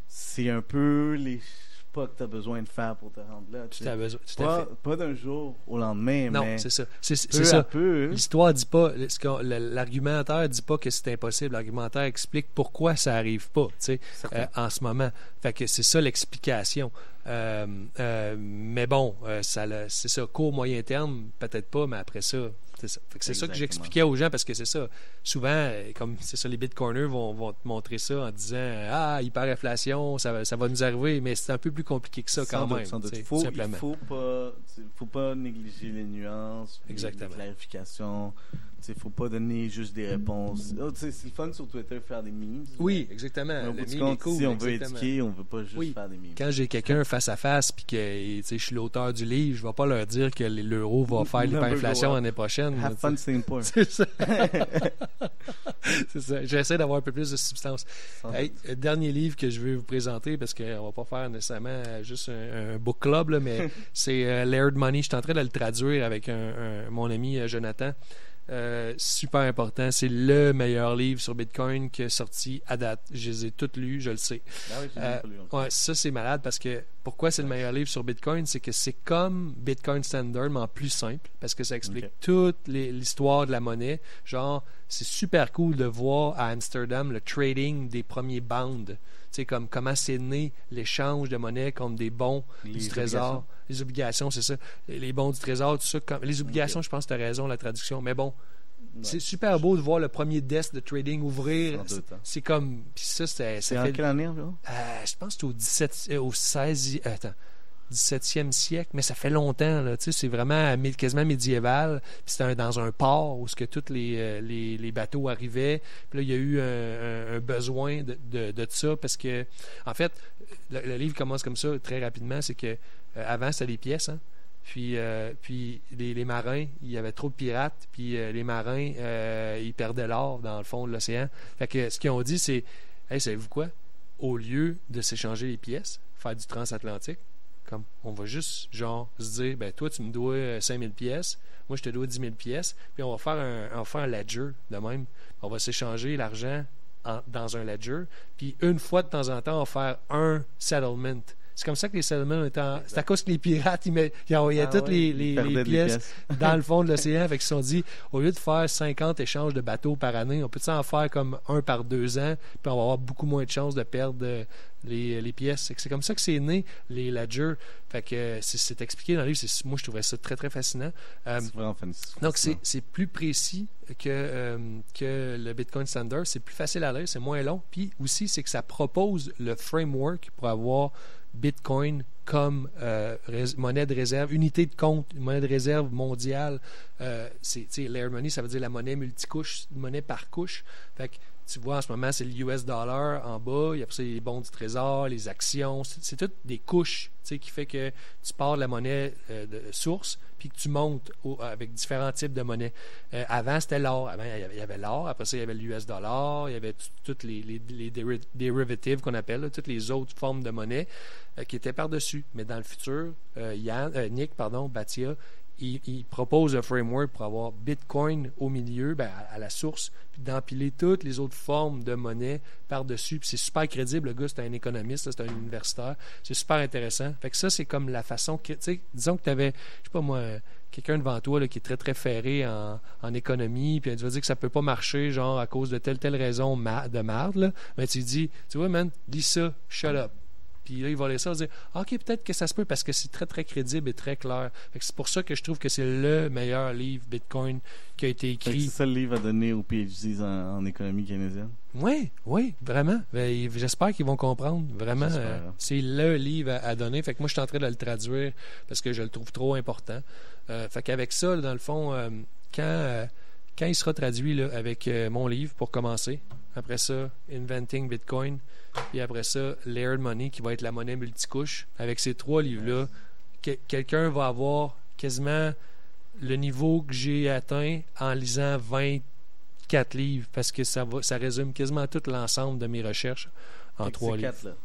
c'est un peu les pas que tu as besoin de faire pour te rendre là. tu besoin- Pas, pas d'un jour au lendemain, Non, mais c'est ça. C'est c'est peu à ça. peu. L'histoire dit pas, l'argumentaire dit pas que c'est impossible. L'argumentaire explique pourquoi ça arrive pas, tu sais, Certain. euh, en ce moment. Fait que c'est ça l'explication. Euh, euh, mais bon, euh, ça, c'est ça, court, moyen terme, peut-être pas, mais après ça, c'est ça. C'est ça que j'expliquais aux gens parce que c'est ça. Souvent, euh, comme c'est ça, les bitcoiners vont, vont te montrer ça en disant Ah, hyperinflation, ça, va- ça va nous arriver, mais c'est un peu plus compliqué que ça Sans quand doute, même. sans doute. tu sais, Faut- il simplement. faut pas, faut pas négliger les nuances, Exactement. les clarifications. Il faut pas donner juste des réponses. Oh, c'est le fun sur Twitter faire des memes. Oui, exactement. Mais au bout du compte, cool, si on veut exactement. éduquer, on veut pas juste Oui. faire des memes. Quand j'ai quelqu'un face à face puis que je suis l'auteur du livre, je vais pas leur dire que l'euro va faire l'hyperinflation l'année prochaine. Have fun. C'est ça. C'est ça. J'essaie d'avoir un peu plus de substance. Hey, euh, dernier livre que je veux vous présenter, parce qu'on va pas faire nécessairement juste un, un book club, là, mais c'est euh, Laird Money. Je suis en train de le traduire avec un- un- mon ami euh, Jonathan. Euh, super important. C'est le meilleur livre sur Bitcoin qui est sorti à date. Je les ai tous lus, je le sais. Ah oui, Euh. Ouais, ça c'est malade parce que pourquoi c'est le meilleur livre sur Bitcoin, c'est que c'est comme Bitcoin Standard mais en plus simple parce que ça explique toute l'histoire de la monnaie. Genre, c'est super cool de voir à Amsterdam le trading des premiers bonds. Sais comme comment c'est né l'échange de monnaie contre des bons Les du trésor, les obligations, c'est ça, les bons du trésor, tout ça. Comme, les obligations, je pense que tu as raison la traduction, mais bon, Ouais. c'est super beau de voir le premier desk de trading ouvrir. Hein. C'est comme, puis ça, c'est, en quelle année euh, je pense que c'est au 17 euh, au 16 euh, attends 17e siècle, mais ça fait longtemps. Là, c'est vraiment quasiment médiéval. Puis C'était dans un port où que tous les, euh, les, les bateaux arrivaient. Puis là, il y a eu un, besoin de, de, ça parce que, en fait, le, livre commence comme ça très rapidement. C'est que euh, avant, c'était des pièces. Hein? Puis, euh, puis les, marins, il y avait trop de pirates. Puis les marins, ils perdaient l'or dans le fond de l'océan. Fait que ce qu'ils ont dit, c'est Hey, savez-vous quoi? Au lieu de s'échanger les pièces, faire du transatlantique, comme on va juste, genre, se dire, ben toi, tu me dois euh, 5000 pièces, moi, je te dois 10 000 pièces, puis on va faire un, on va faire un ledger de même. On va s'échanger l'argent en- dans un ledger, puis une fois de temps en temps, on va faire un settlement. C'est comme ça que les settlements étaient en- C'est à cause que les pirates, ils, met- ils envoyaient Ah toutes ouais, les, pièces dans le fond de l'océan. Fait qu'ils se sont dit, au lieu de faire 50 échanges de bateaux par année, on peut en faire comme un par deux ans, puis on va avoir beaucoup moins de chances de perdre euh, les, les pièces. C'est comme ça que c'est né, les ledgers. Fait que euh, c'est- expliqué dans le livre. Moi, je trouvais ça très, très fascinant. Euh, C'est vraiment donc, c'est c'est plus précis que, euh, que le Bitcoin Standard. C'est plus facile à lire, c'est moins long. Puis aussi, c'est que ça propose le framework pour avoir Bitcoin comme euh, monnaie de réserve, unité de compte, monnaie de réserve mondiale. Euh, c'est, layer money, ça veut dire la monnaie multicouche, monnaie par couche. Fait que tu vois, en ce moment, c'est le US dollar en bas, il y a les bons du trésor, les actions, c'est, toutes des couches, qui fait que tu pars de la monnaie euh, de source, puis que tu montes avec différents types de monnaies. Euh, avant, c'était l'or. Avant, il y avait- l'or. Après ça, il y avait l'US dollar. Il y avait toutes les, les, les deri- derivatives qu'on appelle, toutes les autres formes de monnaie euh, qui étaient par-dessus. Mais dans le futur, euh, Nick, pardon, Batia, il, propose un framework pour avoir Bitcoin au milieu, ben, à, la source, puis d'empiler toutes les autres formes de monnaie par-dessus. Puis c'est super crédible. Le gars, c'est un économiste, c'est un universitaire. C'est super intéressant. Fait que ça, c'est comme la façon que, disons que tu avais, je sais pas moi, quelqu'un devant toi là, qui est très très ferré en, en économie, puis tu vas dire que ça peut pas marcher, genre à cause de telle telle raison de marde, là. mais tu dis, tu vois, man, lis ça, shut up. Puis là, il va lire ça, il va dire, ok, peut-être que ça se peut parce que c'est très très crédible et très clair. C'est pour ça que je trouve que c'est le meilleur livre Bitcoin qui a été que C'est écrit. ça le livre à donner aux PhDs en, en économie keynésienne. Oui, oui, vraiment. Ben, J'espère qu'ils vont comprendre. Vraiment, euh, hein. c'est le livre à, à donner. Fait que moi, je suis en train de le traduire parce que je le trouve trop important. Euh, fait qu'avec ça, dans le fond, euh, quand, euh, quand il sera traduit là, avec mon livre pour commencer, après ça, Inventing Bitcoin, puis après ça, Layered Money, qui va être la monnaie multicouche, avec ces trois livres-là, que- quelqu'un va avoir quasiment le niveau que j'ai atteint en lisant 24 livres, parce que ça, va, ça résume quasiment tout l'ensemble de mes recherches en Fait que trois livres. quatre-là.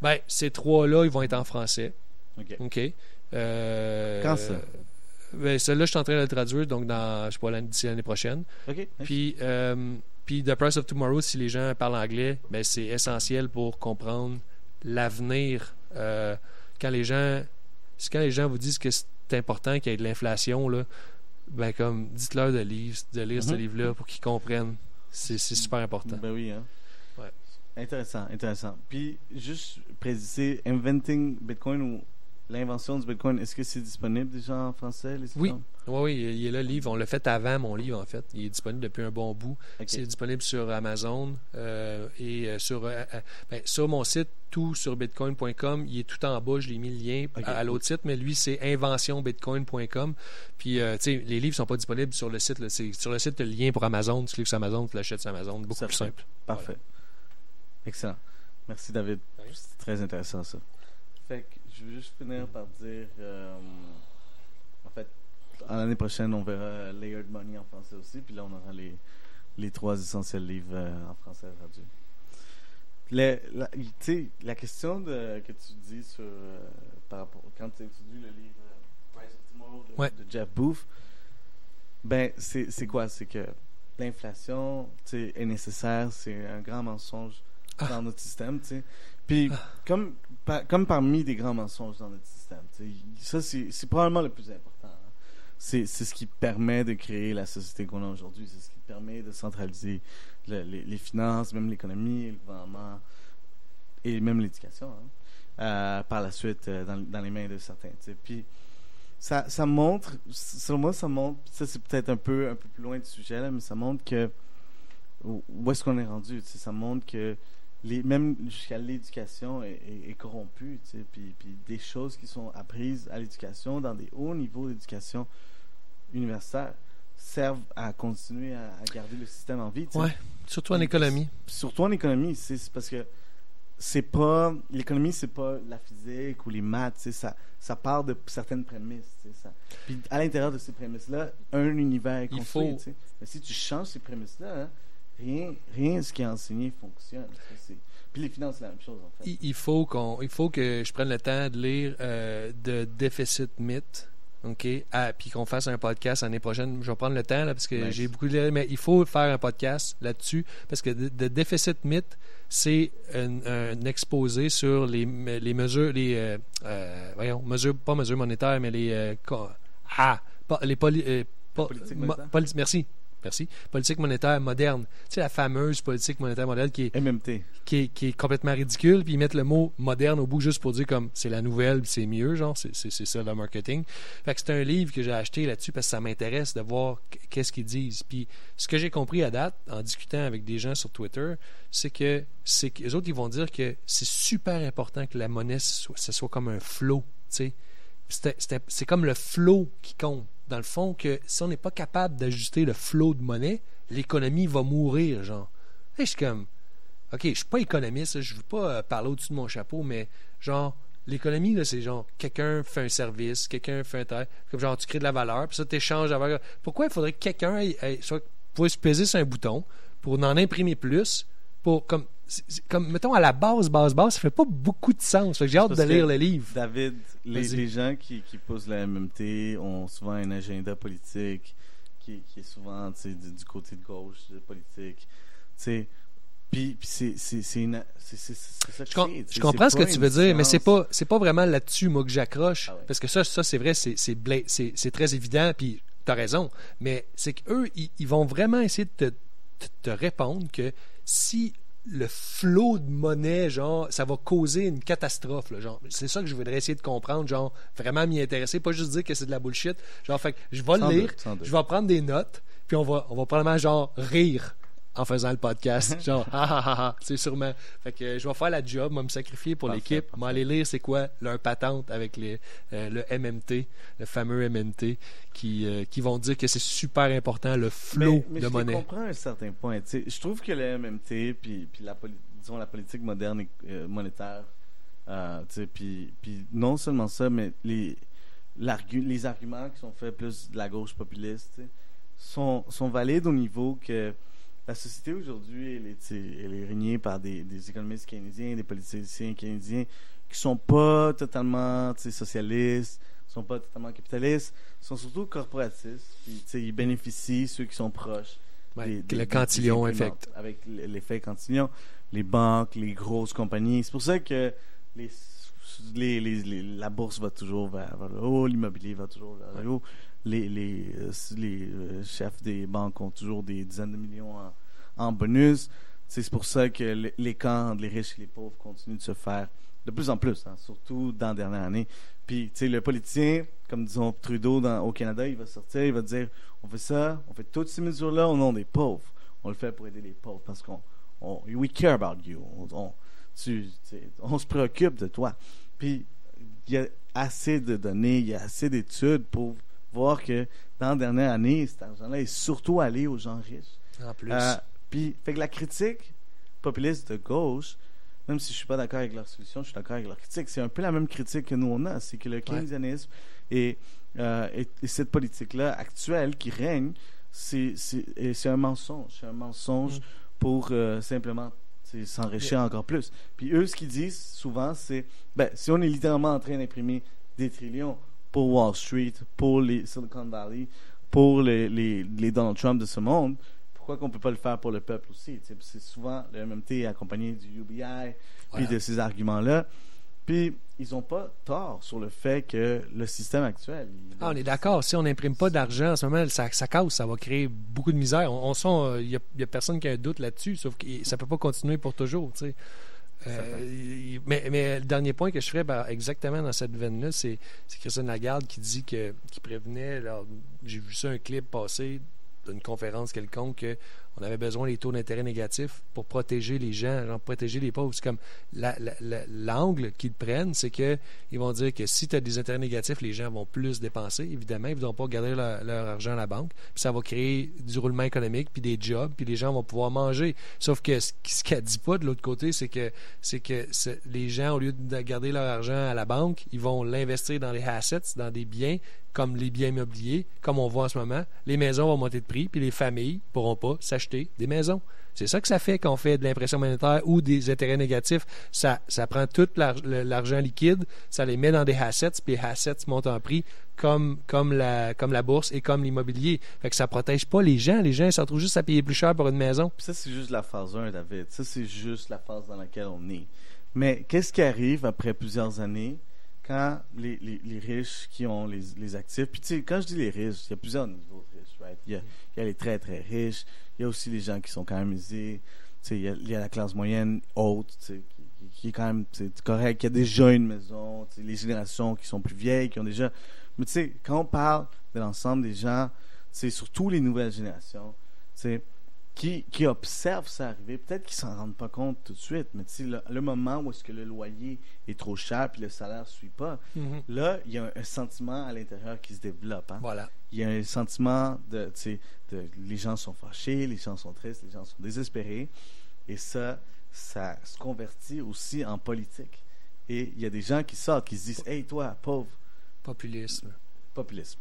Ben, ces trois-là, ils vont être en français. OK. OK. Euh, Quand ça? Ben, celui-là, je suis en train de le traduire, donc dans, je sais pas, l'année- d'ici l'année prochaine. OK. Puis, euh, puis The Price of Tomorrow, si les gens parlent anglais, ben, c'est essentiel pour comprendre l'avenir. Euh, quand les gens quand les gens vous disent que c'est important qu'il y ait de l'inflation, là, ben comme dites-leur de lire, de lire ce Mhm. livre-là pour qu'ils comprennent. C'est c'est super important. Ben oui, hein. Ouais. Intéressant, intéressant. Puis, juste préciser, Inventing Bitcoin ou l'invention du Bitcoin, est-ce que c'est disponible déjà en français? Les oui. oui, oui, il est là, le livre. On l'a fait avant mon livre, en fait. Il est disponible depuis un bon bout. C'est disponible sur Amazon euh, et euh, sur, euh, ben, sur mon site, tout sur bitcoin.com. Il est tout en bas, je l'ai mis le lien à, l'autre site, mais lui, c'est inventionbitcoin.com. Puis, tu sais, les livres ne sont pas disponibles sur le site. Sur le site, le lien pour Amazon. Tu cliques sur Amazon, tu l'achètes sur Amazon. Beaucoup plus simple. Parfait. Excellent. Merci, David. C'est très intéressant, ça. Fait que je veux juste finir par dire. Euh, en fait, l'année prochaine, on verra Layered Money en français aussi. Puis là, on aura les, les trois essentiels livres euh, en français traduits. La, la question de, que tu dis sur, euh, par rapport, quand tu étudies le livre Price of Tomorrow de, Jeff Booth, ben, c'est quoi? C'est que l'inflation est nécessaire, c'est un grand mensonge ah. dans notre système. sais. Puis, ah. comme, comme parmi des grands mensonges dans notre système, ça, c'est probablement le plus important. Hein. C'est ce qui permet de créer la société qu'on a aujourd'hui. C'est ce qui permet de centraliser les, finances, même l'économie, le gouvernement et même l'éducation. Hein, euh, par la suite, euh, dans, dans, les mains de certains. Puis, ça, ça montre, selon moi, ça montre, ça c'est peut-être un peu, un peu plus loin du sujet, là, mais ça montre que où est-ce qu'on est rendu. Ça montre que les, même jusqu'à l'éducation est, est, corrompue, tu sais, puis, puis, des choses qui sont apprises à l'éducation, dans des hauts niveaux d'éducation universitaire, servent à continuer à, garder le système en vie. Tu Ouais, surtout en économie. Surtout en économie, c'est parce que c'est pas l'économie, c'est pas la physique ou les maths, ça, ça part de certaines prémices. Ça. Puis à l'intérieur de ces prémices-là, un univers est construit. Faut... Mais si tu changes ces prémices-là, hein, rien, rien de ce qui est enseigné fonctionne. Puis les finances, c'est la même chose, en fait. Il, faut, qu'on, il faut que je prenne le temps de lire euh, de Déficit Myth. OK? Ah, puis qu'on fasse un podcast l'année prochaine. Je vais prendre le temps, là, parce que j'ai beaucoup de lire, mais il faut faire un podcast là-dessus, parce que de, Déficit Myth, c'est un, exposé sur les, les mesures, les, euh, euh, voyons, mesures, pas mesures monétaires, mais les, ah, les, poli, merci, Merci. Politique monétaire moderne. Tu sais, la fameuse politique monétaire moderne qui est. MMT. Qui est, complètement ridicule, puis ils mettent le mot moderne au bout juste pour dire comme c'est la nouvelle, c'est mieux, genre, c'est ça le marketing. Fait que c'est un livre que j'ai acheté là-dessus parce que ça m'intéresse de voir qu'est-ce qu'ils disent. Puis ce que j'ai compris à date, en discutant avec des gens sur Twitter, c'est que c'est les autres, ils vont dire que c'est super important que la monnaie, soit, ce soit comme un flot, tu sais. C'est comme le flot qui compte dans le fond, que si on n'est pas capable d'ajuster le flot de monnaie, l'économie va mourir, genre. Et je suis comme, OK, je suis pas économiste, je veux pas euh, parler au-dessus de mon chapeau, mais genre, l'économie, là, c'est genre, quelqu'un fait un service, quelqu'un fait un travail, comme genre, tu crées de la valeur, puis ça, tu échanges la valeur. Pourquoi il faudrait que quelqu'un soit, puisse peser sur un bouton pour en imprimer plus, pour, comme, comme, mettons, à la base, base, base, ça fait pas beaucoup de sens. J'ai hâte de lire le livre. David, les, gens qui, qui posent la MMT ont souvent un agenda politique qui, qui est souvent du, du, côté de gauche de politique. Puis, puis c'est ça Je, je comprends ce que tu veux dire, mais c'est pas c'est pas vraiment là-dessus moi que j'accroche ah parce que ça ça c'est vrai c'est c'est très évident puis tu as raison, mais c'est qu'eux ils, ils vont vraiment essayer de te, te répondre que si le flot de monnaie, genre, ça va causer une catastrophe. genre, c'est ça que je voudrais essayer de comprendre, genre, vraiment m'y intéresser, pas juste dire que c'est de la bullshit. Genre, fait je vais le lire, je vais prendre des notes, puis on va, on va probablement genre rire en faisant le podcast. Genre, ah, ah, ah, ah, c'est sûrement. Fait que je vais faire la job, moi, me sacrifier pour l'équipe, m'aller lire c'est quoi? Leur patente avec les, euh, le MMT, le fameux MMT, qui, euh, qui vont dire que c'est super important, le flow de monnaie. Je comprends un certain point. je trouve que le MMT, puis, puis la, disons, la politique moderne et euh, monétaire, puis, puis non seulement ça, mais les, les arguments qui sont faits plus de la gauche populiste, sont, sont valides au niveau que la société aujourd'hui, elle est, elle est régnée par des, des, économistes canadiens, des politiciens canadiens qui sont pas totalement socialistes, sont pas totalement capitalistes, sont surtout corporatistes. Puis, ils bénéficient, ceux qui sont proches. le cantillon effect. Avec l'effet cantillon, les banques, les grosses compagnies. C'est pour ça que les, les, les, la bourse va toujours vers, le haut, l'immobilier va toujours vers le haut les, les, euh, les euh, chefs des banques ont toujours des dizaines de millions en, bonus. c'est pour ça que les, les camps, les riches et les pauvres continuent de se faire de plus en plus, hein, surtout dans la dernière année. Puis, tu sais, le politicien, comme disons Trudeau au Canada, il va sortir, il va dire on fait ça, on fait toutes ces mesures-là au nom des pauvres. On le fait pour aider les pauvres parce qu'on on, we care about you. On se préoccupe de toi. Puis, il y a assez de données, il y a assez d'études pour voir que dans la dernière année, cet argent-là est surtout allé aux gens riches. En plus. Euh, puis, fait que la critique populiste de gauche, même si je suis pas d'accord avec leur solution, je suis d'accord avec leur critique. C'est un peu la même critique que nous on a, c'est que le keynésianisme et, euh, et, et, cette politique-là actuelle qui règne, c'est un mensonge, c'est un mensonge mm. pour euh, simplement s'enrichir encore plus. Puis eux, ce qu'ils disent souvent, c'est, ben, si on est littéralement en train d'imprimer des trillions pour Wall Street, pour les Silicon Valley, pour les, les, les Donald Trump de ce monde, pourquoi qu'on peut pas le faire pour le peuple aussi? C'est souvent le MMT accompagné du UBI, puis de ces arguments-là. Puis, ils n'ont pas tort sur le fait que le système actuel. Ah, on est d'accord. Si on n'imprime pas d'argent en ce moment, ça, ça casse, ça va créer beaucoup de misère. On, sent, il n'y a, personne qui a un doute là-dessus, sauf que ça ne peut pas continuer pour toujours. Euh, mais, mais, le dernier point que je ferais ben, exactement dans cette veine-là, c'est Christian Lagarde qui dit que qui prévenait. J'ai vu ça un clip passer d'une conférence quelconque qu'on avait besoin des taux d'intérêt négatifs pour protéger les gens, genre protéger les pauvres. C'est comme l'angle qu'ils prennent, c'est qu'ils vont dire que si tu as des intérêts négatifs, les gens vont plus dépenser. Évidemment, ils ne vont pas garder leur, argent à la banque. Puis ça va créer du roulement économique, puis des jobs, puis les gens vont pouvoir manger. Sauf que ce, qu'elle dit pas de l'autre côté, c'est que c'est que les gens, au lieu de garder leur argent à la banque, ils vont l'investir dans les assets, dans des biens comme les biens immobiliers, comme on voit en ce moment, les maisons vont monter de prix, puis les familles pourront pas s'acheter des maisons. C'est ça que ça fait quand on fait de l'impression monétaire ou des intérêts négatifs. Ça, prend tout l'argent liquide, ça les met dans des assets, puis les assets montent en prix comme, comme, la, bourse et comme l'immobilier. Fait que ça protège pas les gens. Les gens se retrouvent juste à payer plus cher pour une maison. ça, c'est juste la phase 1, David. Ça, c'est juste la phase dans laquelle on est. Mais qu'est-ce qui arrive après plusieurs années? Quand les, riches qui ont les, actifs, puis tu sais, quand je dis les riches, il y a plusieurs niveaux de riches, right? Il y a, les très très riches, il y a aussi les gens qui sont quand même aisés, tu sais, il y a, la classe moyenne haute, tu sais, qui, qui, est quand même correct, il y a déjà une maison, tu sais, les générations qui sont plus vieilles, qui ont déjà... Mais tu sais, quand on parle de l'ensemble des gens, c'est surtout les nouvelles générations, tu sais, qui, qui observent ça arriver, peut-être qu'ils s'en rendent pas compte tout de suite, mais le, le moment où est-ce que le loyer est trop cher puis le salaire ne suit pas, mm-hmm. là, il y a un, sentiment à l'intérieur qui se développe. Hein? Voilà. Il y a un sentiment de, de, les gens sont fâchés, les gens sont tristes, les gens sont désespérés, et ça, ça se convertit aussi en politique. Et il y a des gens qui sortent, qui se disent, hey toi, pauvre. Populisme. Populisme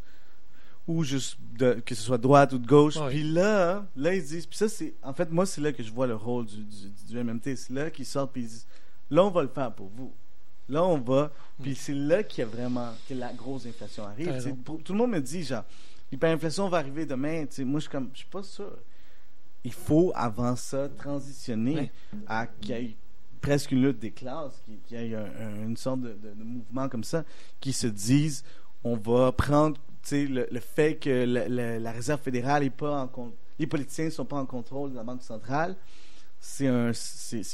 ou juste de, que ce soit droite ou de gauche. Puis là, là, ils disent, puis ça, c'est, en fait, moi, c'est là que je vois le rôle du, du, MMT. C'est là qu'ils sortent, puis ils disent, là, on va le faire pour vous. Là, on va. Hmm. Puis c'est là qu'il y a vraiment, que la grosse inflation arrive. tout le monde me dit, genre, l'hyperinflation va arriver demain. moi, je suis comme, je suis pas sûr. Il faut, avant ça, transitionner à qu'il y ait presque une lutte des classes, qu'il y ait une sorte de, de, de mouvement comme ça, qui se disent, on va prendre le, le, fait que la Réserve fédérale est pas en les politiciens ne sont pas en contrôle de la Banque centrale, c'est un,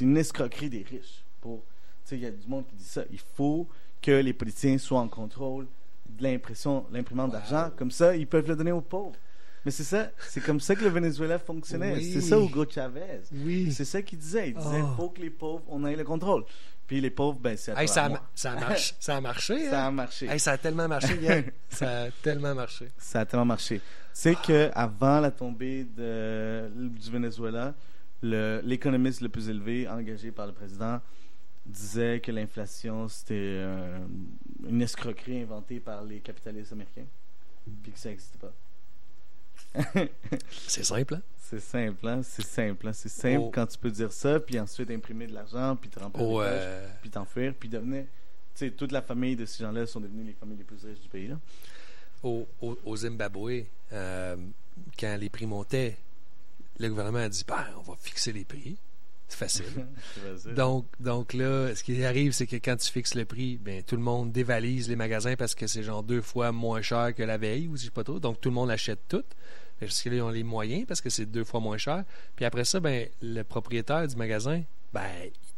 une escroquerie des riches. Pour, il y a du monde qui dit ça. Il faut que les politiciens soient en contrôle de l'impression, l'imprimante d'argent. Comme ça, ils peuvent le donner aux pauvres. Mais c'est ça, c'est comme ça que le Venezuela fonctionnait. C'est ça Hugo Chavez. Oui. C'est ça qu'il disait. Il disait, il oh. faut que les pauvres, on ait le contrôle. Puis les pauvres, ben c'est hey, ça, a, ça, a marché, ça a marché. Ça a marché. Hey, ça a tellement marché, Yann. ça a tellement marché. Ça a tellement marché. C'est que avant la tombée de, du Venezuela, l'économiste le, plus élevé engagé par le président disait que l'inflation c'était euh, une escroquerie inventée par les capitalistes américains, puis que ça n'existait pas. C'est simple, hein? C'est simple, hein? C'est simple, hein? C'est simple oh. quand tu peux dire ça, puis ensuite imprimer de l'argent, puis te remplir oh, euh... puis t'enfuir, puis devenir... Tu sais, toute la famille de ces gens-là sont devenues les familles les plus riches du pays, là. Au, au, Zimbabwe, euh, quand les prix montaient, le gouvernement a dit, ben, on va fixer les prix. C'est facile. donc, donc là, ce qui arrive, c'est que quand tu fixes le prix, ben, tout le monde dévalise les magasins parce que c'est genre deux fois moins cher que la veille, ou si pas trop. Donc, tout le monde achète tout. Parce qu'ils ont les moyens, parce que c'est deux fois moins cher. Puis après ça, ben, le propriétaire du magasin, ben,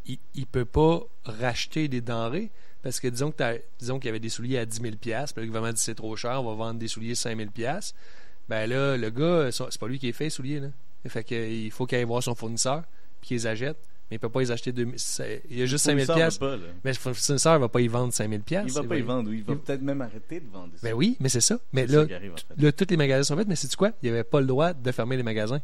il ne peut pas racheter des denrées. Parce que disons que t'as- disons qu'il y avait des souliers à 10 000 puis le gouvernement dit c'est trop cher, on va vendre des souliers 5 000 Ben là, le gars, c'est pas lui qui est fait les souliers, là. Fait que, il faut qu'il aille voir son fournisseur, puis qu'il les achète. Mais il peut pas les acheter 2000 c'est- Il y a juste 5 000 Fournisseur veut pas, là. Mais le fournisseur va pas y vendre 5 000 Il va pas y vendre, ou il va peut-être même arrêter de vendre. Ben oui, mais c'est ça. Mais là, ça qui arrive, en fait. là, tous les magasins sont faits, mais c'est quoi? Il n'y avait pas le droit de fermer les magasins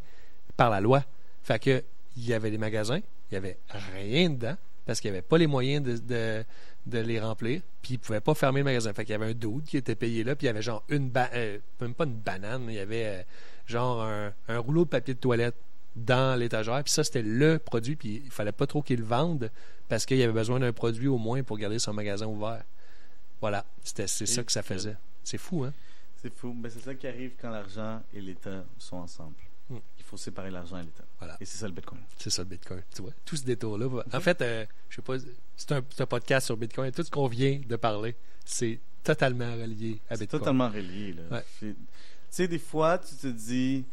par la loi. Fait que il y avait des magasins, il n'y avait rien dedans, parce qu'il n'y avait pas les moyens de, de, de les remplir, puis ils ne pouvaient pas fermer le magasin. Fait qu'il y avait un dude qui était payé là, puis il y avait genre une ba- euh, même pas une banane, il y avait euh, genre un, un rouleau de papier de toilette dans l'étagère, puis ça c'était le produit, puis il fallait pas trop qu'il le vende parce qu'il y avait besoin d'un produit au moins pour garder son magasin ouvert. Voilà, c'était c'est ça que ça faisait. C'est fou, hein? C'est fou. Ben, c'est ça qui arrive quand l'argent et l'État sont ensemble. Hmm. Il faut séparer l'argent et l'État. Voilà. Et c'est ça le Bitcoin. C'est ça le Bitcoin. Tu vois, tout ce détour-là. va- En fait, euh, je sais pas, c'est un, podcast sur Bitcoin. Tout ce qu'on vient de parler, c'est totalement relié à C'est Bitcoin. totalement relié. Là. Ouais. Tu sais, des fois, tu te dis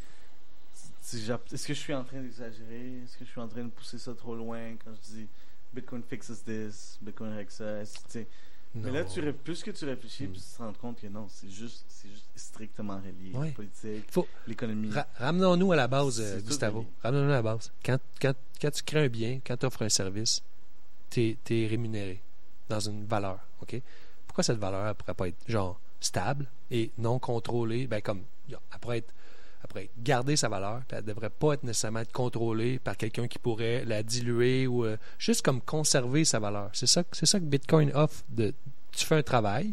est-ce que je suis en train d'exagérer? Est-ce que je suis en train de pousser ça trop loin quand je dis Bitcoin fixes this, Bitcoin règle ça Mais là, tu, plus que tu réfléchis, plus tu te rends compte que non, c'est juste, c'est juste strictement relié. Ouais. La politique, Faut- l'économie. Ra- Ramenons-nous à la base, euh, Gustavo. Ramenons-nous à la base. Quand, quand, quand tu crées un bien, quand tu offres un service, tu es, rémunéré dans une valeur. OK? Pourquoi cette valeur ne pourrait pas être genre stable et non contrôlée? Ben, comme elle pourrait être, pourrait garder sa valeur, elle ne devrait pas être nécessairement être contrôlée par quelqu'un qui pourrait la diluer ou euh, juste comme conserver sa valeur. C'est ça, c'est ça que Bitcoin offre. De, tu fais un travail,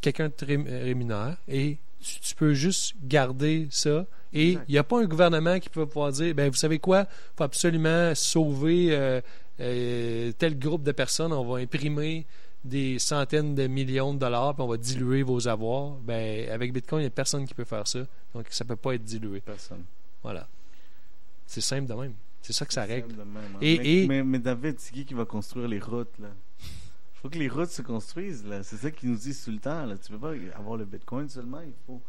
quelqu'un te ré- rémunère et tu, tu peux juste garder ça. Et il n'y a pas un gouvernement qui peut pouvoir dire ben vous savez quoi, il faut absolument sauver euh, euh, tel groupe de personnes, on va imprimer des centaines de millions de dollars, puis on va diluer vos avoirs. Ben, avec Bitcoin, il n'y a personne qui peut faire ça. Donc, ça ne peut pas être dilué. Personne. Voilà. C'est simple de même. C'est ça que ça règle. même, hein. Et- mais, et- mais, mais David, c'est qui qui va construire les routes là? Il faut que les routes se construisent là. C'est ça qu'ils nous disent tout le temps. Là. Tu peux pas avoir le Bitcoin seulement. Il faut,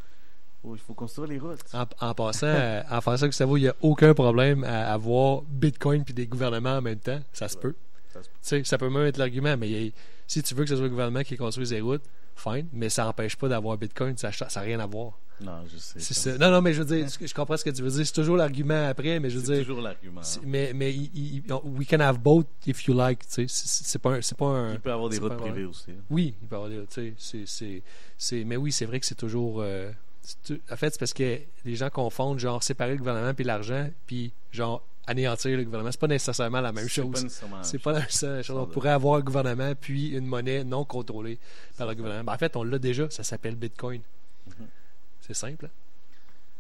faut- il faut construire les routes. En, en passant, euh, en passant, Gustavo, il n'y a aucun problème à avoir Bitcoin puis des gouvernements en même temps. Ça se Ouais. peut. Ça se peut. Ça peut même être l'argument, mais il y a- si tu veux que ce soit le gouvernement qui construise les routes, fine, mais ça n'empêche pas d'avoir Bitcoin, ça n'a rien à voir. Non, je sais. C'est ça. ça. Non, non, mais je veux dire, je comprends ce que tu veux dire. C'est toujours l'argument après, mais je veux C'est dire. toujours l'argument. c'est- Mais, mais il- il- il- we can have both if you like. tu sais. C'est c'est pas un. C'est pas un Il peut avoir des c'est routes privées aussi. hein. oui, il peut avoir des- tu sais, c'est- c'est- c'est- mais oui, c'est vrai que c'est toujours. euh, c'est en fait, c'est parce que les gens confondent genre séparer le gouvernement puis l'argent, puis genre anéantir le gouvernement. C'est pas nécessairement la même C'est pas chose. nécessairement la C'est même pas la chose. même chose. On pourrait avoir un gouvernement puis une monnaie non contrôlée par le gouvernement. Ben, en fait, on l'a déjà. Ça s'appelle Bitcoin. Mhm. C'est simple. hein?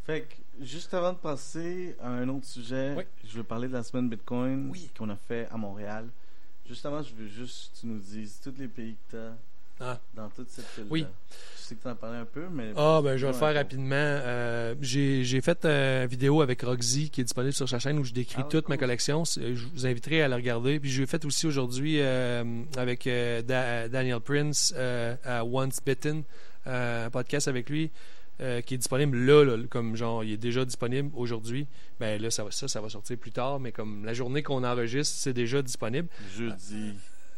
Fait que, juste avant de passer à un autre sujet, Oui. je veux parler de la semaine Bitcoin Oui. qu'on a fait à Montréal. Juste avant, je veux juste que tu nous dises tous les pays que tu as Ah. dans toute cette ville Oui. Je sais que tu en parlé un peu, mais. Ah, ben, je vais le faire rapidement. Euh, j'ai fait euh, une vidéo avec Roxy qui est disponible sur sa chaîne où je décris Ah, toute ma collection. C'est- Je vous inviterai à la regarder. Puis je l'ai fait aussi aujourd'hui euh, avec euh, Da- Daniel Prince euh, à Once Bitten, euh, un podcast avec lui. euh, qui est disponible là, là, comme genre, il est déjà disponible aujourd'hui. Ben là, ça va, ça, ça va sortir plus tard, mais comme la journée qu'on enregistre, c'est déjà disponible. Jeudi.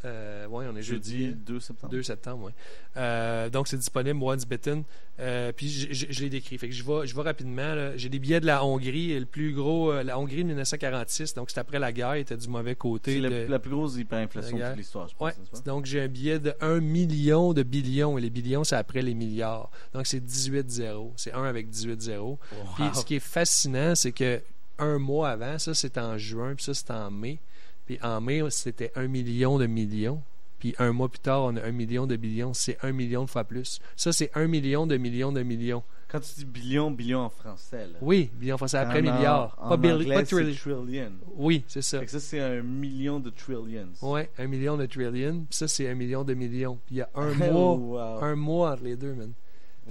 Euh, ouais, on est jeudi. Jeudi 2 septembre. 2 septembre, oui. Euh, donc, c'est disponible, Once Bitten. Euh, puis, je, l'ai décrit. Fait que je vais, je vais rapidement. J'ai des billets de la Hongrie. Et le plus gros, euh, la Hongrie de 1946. Donc, c'est après la guerre. Il était du mauvais côté. C'est la, plus grosse hyperinflation la de l'histoire, je pense. Ouais. Donc, j'ai un billet de 1 million de billions. Et les billions, c'est après les milliards. Donc, c'est 18-0. C'est 1 avec 18-0. Puis, ce qui est fascinant, c'est que un mois avant, ça, c'était en juin. Puis ça, c'était en mai. Puis en mai, c'était 1 million de millions. Puis un mois plus tard, on a 1 million de billions. C'est 1 million de fois plus. Ça, c'est 1 million de millions de millions. Quand tu dis billion, billion en français, là. Oui, billion, c'est après En- milliard. En, pas anglais, pas trillion. trillion. Oui, c'est ça. Fait que ça, c'est un million de trillions. Ouais, 1 million de trillion. Puis ça, c'est 1 million de millions. Puis il y a un Oh, mois, wow. un mois entre les deux, man.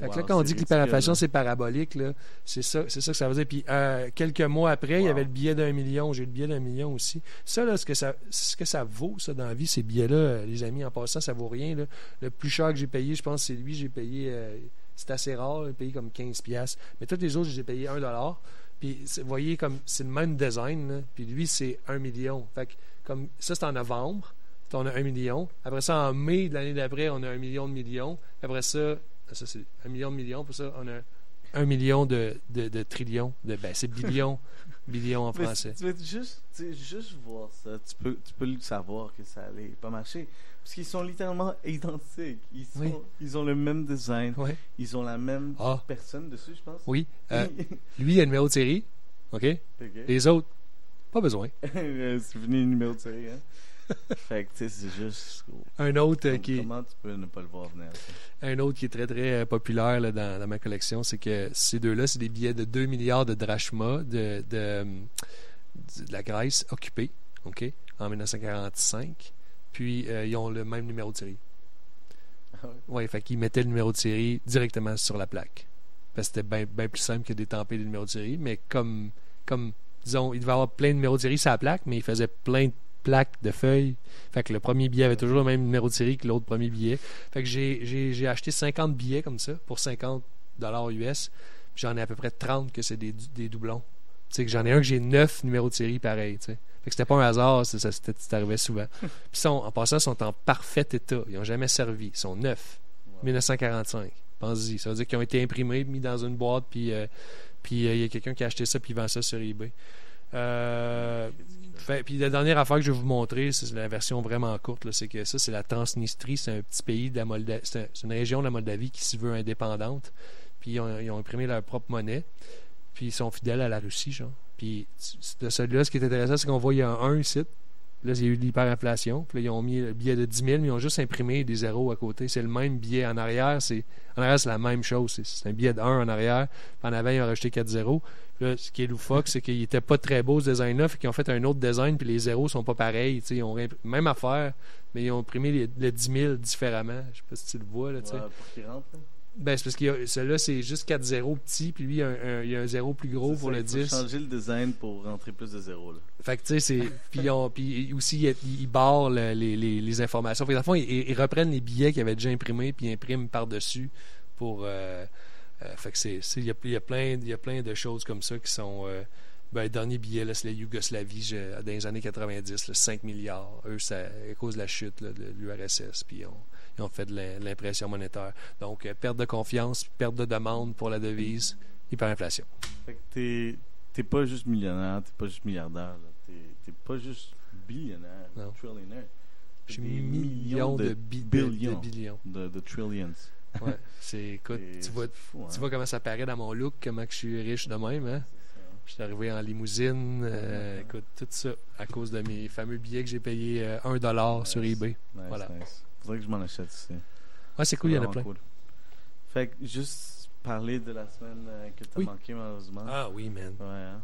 Fait que là, quand on dit que l'hyperinflation, c'est parabolique, là, c'est ça, ça que ça veut dire. Puis euh, quelques mois après, il y avait le billet d'un million. J'ai le billet d'un million aussi. Ça, là, ce que ça, ce que ça vaut, ça, dans la vie, ces billets-là, euh, les amis, en passant, ça vaut rien. Là. Le plus cher que j'ai payé, je pense, c'est lui, j'ai payé euh, c'est assez rare, payer comme 15 pièces. Mais tous les autres, j'ai payé 1 dollar. Puis vous voyez comme c'est le même design, là. puis lui c'est 1 million. Fait que comme ça c'est en novembre, on a 1 million. Après ça en mai de l'année d'après, on a 1 million de millions. Après ça, ça c'est 1 million de millions, pour ça on a 1 million de, de, de trillions, de ben c'est billions, billions en Mais français. Tu veux juste, tu juste voir ça, tu peux, tu peux le savoir que ça allait pas marcher. Parce qu'ils sont littéralement identiques. Ils, sont, Oui. ils ont le même design. Ils ont la même Ah. personne dessus, je pense. Oui. Euh, lui, il a le numéro de série. OK? Ok. Les autres, pas besoin. C'est fini le numéro de série, hein. fait que, tu sais, c'est juste. Un autre, euh, qui, Comment tu peux ne pas le voir venir? ça? un autre qui est très, très euh, populaire là, dans, dans ma collection, c'est que ces deux-là, c'est des billets de 2 milliards de drachmas de, de, de la Grèce occupée, OK? En 1945. Puis, euh, ils ont le même numéro de série. Ah ouais? Oui, fait qu'ils mettaient le numéro de série directement sur la plaque. Parce que c'était bien plus simple que d'étamper le numéro de série. Mais comme, comme, disons, il devait avoir plein de numéros de série sur la plaque, mais il faisait plein de plaques de feuilles. Fait que le premier billet avait toujours le même numéro de série que l'autre premier billet. Fait que j'ai, acheté 50 billets comme ça pour 50 dollars US. J'en ai à peu près 30 que c'est des, des doublons. Tu sais, que j'en ai un que j'ai 9 numéros de série pareil, tu. Fait que c'était pas un hasard, ça, ça, c'était- ça arrivait souvent. Puis sont, en passant, ils sont en parfait état. Ils n'ont jamais servi. Ils sont neufs. 1945. Pense-y. Ça veut dire qu'ils ont été imprimés, mis dans une boîte, puis euh, puis euh, il y a quelqu'un qui a acheté ça, puis il vend ça sur eBay. Euh, puis la dernière affaire que je vais vous montrer, c'est la version vraiment courte, c'est que ça, c'est la Transnistrie. C'est un petit pays de la Moldavie. C'est un- c'est une région de la Moldavie qui se veut indépendante. Puis ils ont, imprimé leur propre monnaie. Puis ils sont fidèles à la Russie, genre. Puis de celui-là, ce qui est intéressant, c'est qu'on voit il y a un ici. Là, il y a eu l'hyperinflation. Puis là, ils ont mis le billet de 10 000, mais ils ont juste imprimé des zéros à côté. C'est le même billet en arrière. C'est, en arrière, c'est la même chose. C'est un billet de 1 en arrière. Puis en avant, ils ont rajouté 4 zéros. Là, ce qui est loufoque, c'est qu'il était pas très beau ce design-là. Fait qu'ils ont fait un autre design, puis les zéros sont pas pareils. Ils ont même affaire, mais ils ont imprimé les- le 10 000 différemment. Je sais pas si tu le vois. Là. Ouais, pour qu'il rentre, là. Ben, c'est parce que celui-là, c'est juste 4 zéros petits, puis lui, il y a un, un- il y a un zéro plus gros pour ça, le il faut 10. changer le design pour rentrer plus de zéros, là. Fait que, tu sais, c'est. Puis, ils ont- puis aussi, ils, ils barrent le- les, les, les informations. Fait que, dans le fond, ils, ils reprennent les billets qu'ils avaient déjà imprimés, puis ils impriment par-dessus pour. euh, fait que c'est. Il y a, il y, a plein, il y a plein de choses comme ça qui sont. euh, ben, le dernier billet, c'est la Yougoslavie je- dans les années 90, là, 5 milliards. Eux, ça, à cause de la chute là, de l'URSS, puis ils ont, ils ont fait de l'im- de l'impression monétaire. Donc, euh, perte de confiance, perte de demande pour la devise, hyperinflation. Fait que t'es, t'es pas juste millionnaire, t'es pas juste milliardaire, là. T'es, pas juste billionnaire, Non. trillionnaire. J'ai Des millions de, bi- de- billions. de billions. De, de trillions. Ouais, c'est, écoute, tu vois, fou, hein. tu vois comment ça paraît dans mon look, comment que je suis riche de même, hein? Je suis arrivé en limousine, euh, écoute, tout ça à cause de mes fameux billets que j'ai payés euh, 1$ dollar sur eBay. Nice, Voilà. nice. Faudrait que je m'en achète ici. Ouais, c'est cool, il y en a plein. cool. Fait que juste parler de la semaine euh, que t'as Oui. manqué malheureusement. Ah oui, man. Ouais, hein.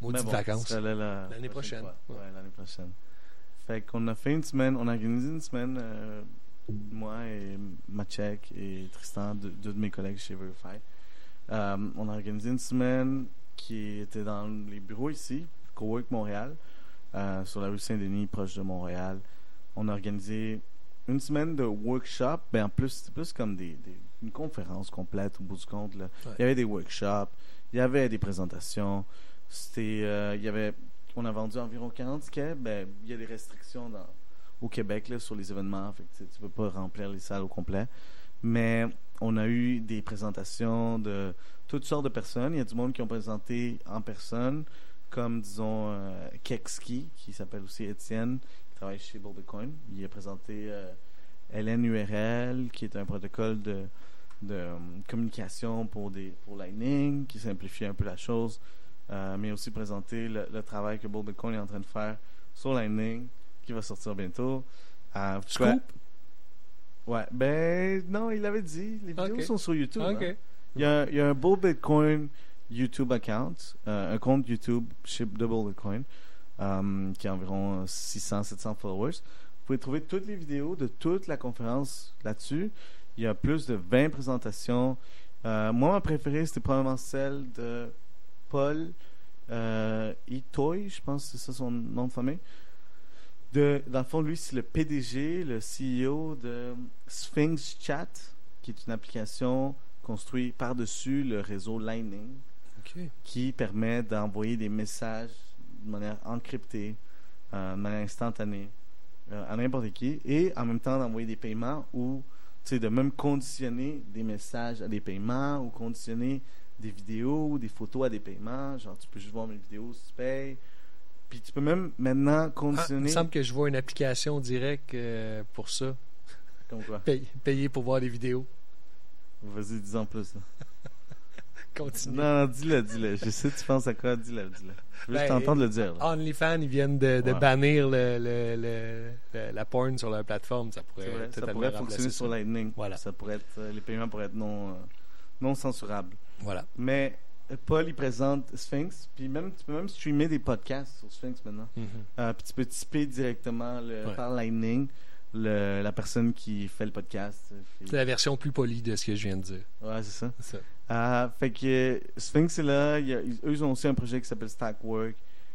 Bon, vacances. la L'année prochaine. fois. Ouais. Ouais, l'année prochaine. Fait qu'on a fait une semaine, on a organisé une semaine, euh, moi et Machek et Tristan, deux, deux de mes collègues chez Verify. Euh, on a organisé une semaine qui était dans les bureaux ici, Cowork Montréal, euh, sur la rue Saint-Denis, proche de Montréal. On a organisé une semaine de workshop, ben en plus, c'était plus comme des, des- une conférence complète au bout du compte. Là. Ouais. Il y avait des workshops, il y avait des présentations, c'était, euh, il y avait, on a vendu environ 40 tickets, ben, il y a des restrictions dans, au Québec là, sur les événements, fait que tu peux pas remplir les salles au complet. Mais on a eu des présentations de toutes sortes de personnes. Il y a du monde qui ont présenté en personne, comme disons euh, Kekski, qui s'appelle aussi Étienne, qui travaille chez Bitcoin. Il a présenté euh, LNURL, qui est un protocole de, de euh, communication pour, des, pour Lightning, qui simplifie un peu la chose. Euh, mais aussi présenté le, travail que Bitcoin est en train de faire sur Lightning, qui va sortir bientôt. Euh, Scoop? Ouais, ben non, il l'avait dit. Les vidéos sont sur YouTube. Hein. Il, y a, il y a un Bull Bitcoin YouTube account, euh, un compte YouTube chez de Bitcoin, euh, qui a environ 600-700 followers. Vous pouvez trouver toutes les vidéos de toute la conférence là-dessus. Il y a plus de 20 présentations. Euh, moi, ma préférée, c'était probablement celle de Paul euh, Itoy, je pense que c'est ça son nom de famille. De, dans le fond, lui, c'est le PDG, le CEO de Sphinx Chat, qui est une application construite par-dessus le réseau Lightning qui permet d'envoyer des messages de manière encryptée, euh, de manière instantanée euh, à n'importe qui et en même temps d'envoyer des paiements ou de même conditionner des messages à des paiements ou conditionner des vidéos ou des photos à des paiements. Genre, tu peux juste voir mes vidéos si tu payes. Puis tu peux même maintenant Ah, il conditionner. me semble que je vois une application directe euh, pour ça. Comme quoi? Paye- payer pour voir des vidéos. Vas-y, dis en plus. Continue. Non, non, dis-le, dis-le. Je sais, tu penses à quoi, dis-le, dis-le. Je veux Ben, t'entendre le dire. OnlyFans, ils viennent de, de Ouais. bannir le, le- le- le- la porn sur leur plateforme. Ça pourrait vrai, ça pourrait fonctionner ça. sur Lightning. Voilà. Ça pourrait être, euh, les paiements pourraient être non, euh, non censurables. Voilà. Mais Paul, il présente Sphinx, puis même, tu peux même streamer des podcasts sur Sphinx maintenant. Mhm. Euh, puis tu peux typer directement le- Ouais. par Lightning le- la personne qui fait le podcast. euh, C'est la version plus polie de ce que je viens de dire. Ouais, c'est ça. Ça. Euh, fait que Sphinx est là. Il y a- ils- eux, ils ont aussi un projet qui s'appelle Stackwork.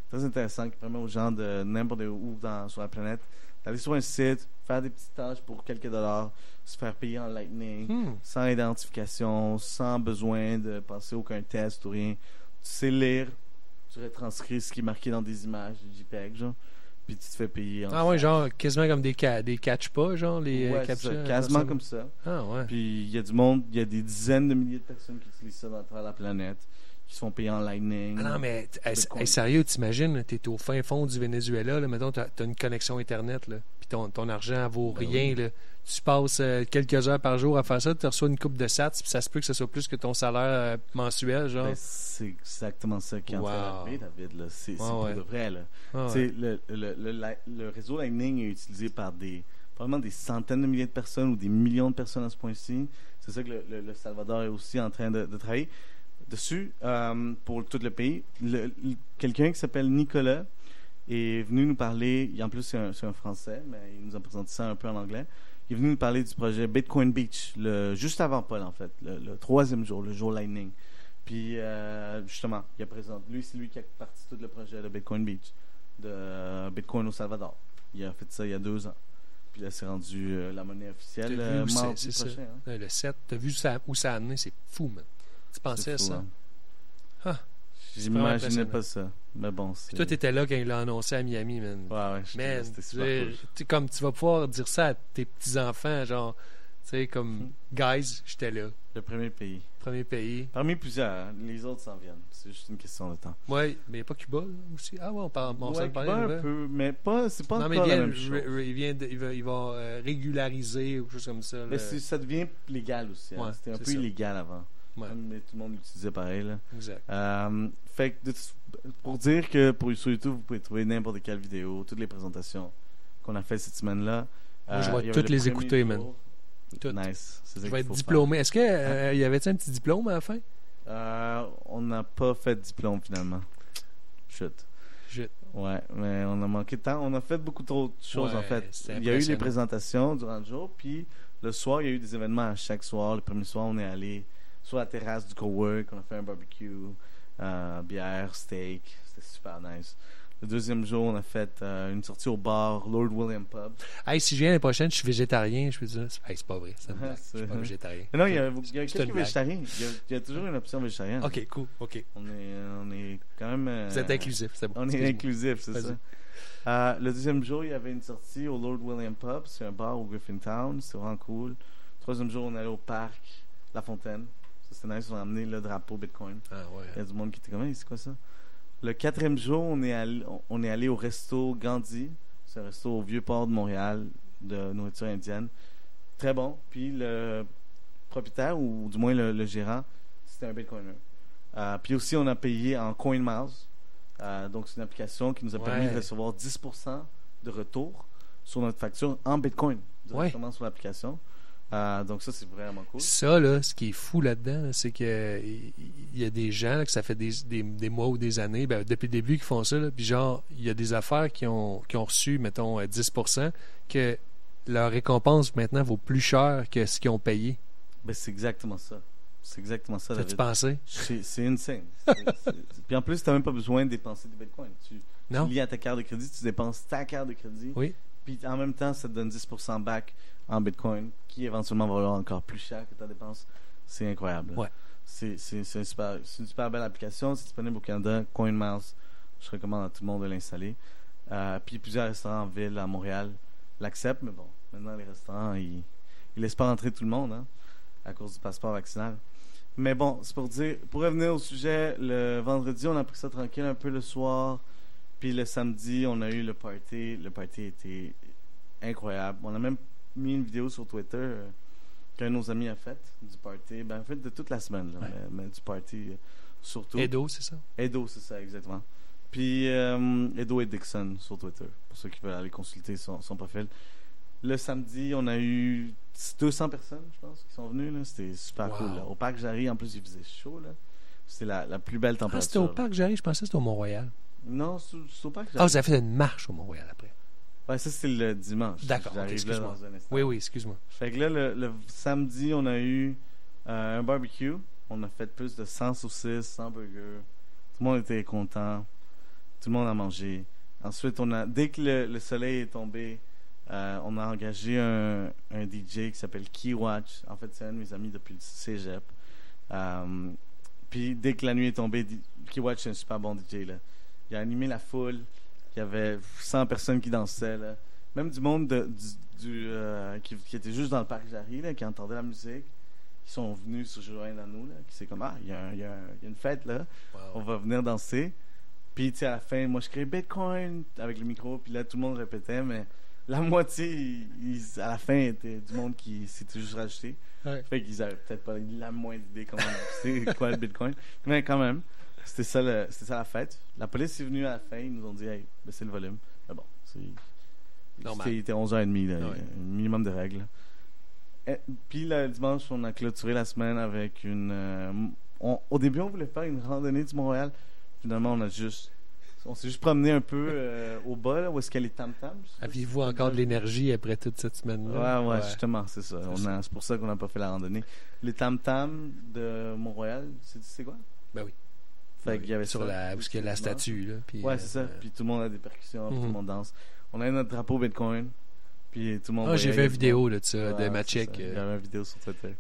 Très intéressant, qui permet aux gens de n'importe où dans, sur la planète d'aller sur un site, faire des petites tâches pour quelques dollars, se faire payer en Lightning, Hmm. sans identification, sans besoin de passer aucun test ou rien. Tu sais lire, tu retranscris ce qui est marqué dans des images, des JPEG, genre, puis tu te fais payer en Ah ouais, genre quasiment comme des, ca des catch pas, genre les euh, Ouais, captcha, ça, quasiment comme ça. Ah ouais. Puis il y a du monde, il y a des dizaines de milliers de personnes qui utilisent ça dans la planète, qui se font payer en Lightning. Ah non, mais hey, hey, sérieux, t'imagines, t'es au fin fond du Venezuela, là, mettons, t'as as une connexion Internet, là, puis ton, ton argent vaut Ben rien, là. Tu passes euh, quelques heures par jour à faire ça, tu reçois une coupe de sats, puis ça se peut que ce soit plus que ton salaire euh, mensuel, genre. Ben, c'est exactement ça qui est en train d'arriver, David. là. C'est Ouais, de vrai. Là. Ah ouais. Le, le, le, réseau Lightning est utilisé par des, probablement des centaines de milliers de personnes ou des millions de personnes à ce point-ci. C'est ça que le, le- le Salvador est aussi en train de, de travailler dessus euh, pour tout le pays. Le- le- Quelqu'un qui s'appelle Nicolas est venu nous parler, en plus c'est un, Français, mais il nous a présenté ça un peu en anglais. Il est venu nous parler du projet Bitcoin Beach, le, juste avant Paul en fait, le, le troisième jour, le jour Lightning. Puis euh, justement, il a présenté, lui c'est lui qui a parti tout le projet de Bitcoin Beach, de Bitcoin au Salvador. Il a fait ça il y a deux ans. Puis là c'est rendu euh, la monnaie officielle euh, mardi prochain. hein. Le 7, t'as vu ça, où ça a amené, c'est fou, man. Tu pensais à fou, ça? hein. Ah, J'imaginais pas ça. Mais bon, c'est. Puis toi, t'étais là quand il l'a annoncé à Miami, man. Ouais, ouais, Man, c'était super cool. tu comme tu vas pouvoir dire ça à tes petits-enfants, genre, tu sais, comme, Mhm. guys, j'étais là. Le premier pays. Premier pays. Parmi plusieurs, hein. les autres s'en viennent. C'est juste une question de temps. Ouais, mais il n'y a pas Cuba, là, aussi. Ah ouais, on parle, on Ouais, Cuba, un peu, mais pas, c'est pas Non, mais il la vient, même chose. il vient de- il va, il va, euh, régulariser ou quelque chose comme ça. Mais ça devient légal aussi. hein. Ouais, C'était un peu ça. illégal avant. Ouais. Mais tout le monde l'utilisait pareil. Là. Exact. Euh, fait que de- pour dire que pour, sur YouTube, vous pouvez trouver n'importe quelle vidéo, toutes les présentations qu'on a fait cette semaine-là. Moi, je Euh, vais toutes le les écouter, man. Toutes. Nice. Je vais être diplômé. Est-ce qu'il y avait un petit diplôme à la fin? Euh, on n'a pas fait de diplôme finalement. Chut. Je- Ouais, mais on a manqué de temps. On a fait beaucoup trop de choses Ouais, en fait. Il y a eu les présentations durant le jour, puis le soir, il y a eu des événements à chaque soir. Le premier soir, on est allé sur la terrasse du cowork, on a fait un barbecue, euh, bière, steak. C'était super nice. Le deuxième jour, on a fait euh, une sortie au bar Lord William Pub. Hey, si je viens l'année prochaine, je suis végétarien, je peux dire. Hey, c'est pas vrai. C'est une blague. Je suis pas végétarien. Mais non, il y a, il y a quelques végétariens. Il y, a, il y a toujours une option végétarienne. Ok, cool. Ok. On est, on est quand même. euh, Vous êtes inclusif, c'est bon. On est inclusif, c'est ça. Euh, le deuxième jour, il y avait une sortie au Lord William Pub. C'est un bar au Griffintown. C'est vraiment cool. Le troisième jour, on est allé au parc La Fontaine. C'était nice. On a amené le drapeau Bitcoin. Ah ouais. Il y a du monde qui était comme, Hey, c'est quoi ça? Le quatrième jour, on est allé, on est allé au resto Gandhi. C'est un resto au Vieux-Port de Montréal de nourriture indienne. Très bon. Puis le propriétaire, ou du moins le, le gérant, c'était un Bitcoiner. Euh, puis aussi, on a payé en CoinMiles. Euh, donc, c'est une application qui nous a permis Ouais. de recevoir 10% de retour sur notre facture en Bitcoin directement sur l'application. Euh, donc, ça, c'est vraiment cool. Ça, là, ce qui est fou là-dedans, là, c'est que il il y a des gens là, que ça fait des, des, des mois ou des années, ben, depuis le début, qui font ça. Là, puis genre, il y a des affaires qui ont, qui ont reçu, mettons, euh, 10%, que leur récompense maintenant vaut plus cher que ce qu'ils ont payé. Ben, c'est exactement ça. C'est exactement ça, T'as-tu pensé? C'est insane. Puis en plus, tu n'as même pas besoin de dépenser des bitcoins. Tu, tu Non? lis à ta carte de crédit, tu dépenses ta carte de crédit. Oui. Puis en même temps, ça te donne 10% back en Bitcoin, qui éventuellement va valoir encore plus cher que ta dépense. C'est incroyable. Ouais. C'est une, super, belle application. C'est disponible au Canada. CoinMiles. Je recommande à tout le monde de l'installer. Euh, puis plusieurs restaurants en ville, à Montréal, l'acceptent. Mais bon, maintenant, les restaurants, ils, ils laissent pas rentrer tout le monde hein, à cause du passeport vaccinal. Mais bon, c'est pour dire, pour revenir au sujet, le vendredi, on a pris ça tranquille un peu le soir. Puis le samedi, on a eu le party. Le party était incroyable. On a même mis une vidéo sur Twitter euh, qu'un de nos amis a faite du party. Ben, en fait, de toute la semaine, là, Ouais. mais, mais du party euh, surtout. Edo, c'est ça? Edo, c'est ça, exactement. Puis euh, Edo et Dixon sur Twitter, pour ceux qui veulent aller consulter son, son profil. Le samedi, on a eu 200 personnes, je pense, qui sont venues. là. C'était super Wow. cool. là. Au parc Jarry, en plus, il faisait chaud. là. C'était la, la plus belle Ah, température. c'était au parc Jarry, je pensais que c'était au Mont-Royal. Non, c'est au parc Ah, Jarry. vous avez fait une marche au Mont-Royal après. Ouais, ça, c'était le dimanche. D'accord, excuse-moi. Oui, oui, excuse-moi. Fait que là, le, le samedi, on a eu euh, un barbecue. On a fait plus de 100 saucisses, 100 burgers. Tout le monde était content. Tout le monde a mangé. Ensuite, on a, dès que le, le soleil est tombé, euh, on a engagé un, un DJ qui s'appelle Keywatch. En fait, c'est un de mes amis depuis le cégep. Euh, puis, dès que la nuit est tombée, Keywatch est un super bon DJ. Là. Il a animé la foule. Il y avait 100 personnes qui dansaient. Là. Même du monde de- du, du, euh, qui, qui était juste dans le parc Jarry, là, qui entendait la musique. Ils sont venus se joindre à nous. Là, qui c'est comme, ah, il y, y a y une fête là on va venir danser. Puis, tu sais, à la fin, moi, je crée Bitcoin avec le micro. Puis là, tout le monde répétait, mais la moitié, ils- ils- à la fin, était du monde qui s'était juste rajouté. Ouais. Fait qu'ils avaient peut-être pas la moindre idée comment c'est quoi le Bitcoin. Mais quand même, c'était ça, le- c'était ça la fête. La police est venue à la fin. Ils nous ont dit, hey, baissez le volume. Mais bon, c'est. Normal. C'était, il était 11h30, là, Ouais. un minimum de règles. Et- puis le dimanche, on a clôturé la semaine avec une. euh, on- au début, on voulait faire une randonnée du Montréal. Finalement, on a juste. On s'est juste promené un peu euh, au bas, là, où est-ce qu'elle est Tam Tam. Aviez-vous encore de l'énergie après toute cette Ouais, semaine-là? ouais, justement, c'est ça. A- C'est pour ça qu'on n'a pas fait la randonnée. Les Tam Tam de Montréal, c'est quoi? Ben oui. Fait qu'il y avait sur la, où qu'il y a la statue, là. Puis, Ouais, c'est ça. euh, Puis tout le monde a des percussions, puis tout Mhm. le monde danse. On a notre drapeau Bitcoin. Puis tout le monde. Ah, j'ai vu une vidéo là, de ça, Ouais, de c'est. Il y euh, avait une vidéo sur Twitter.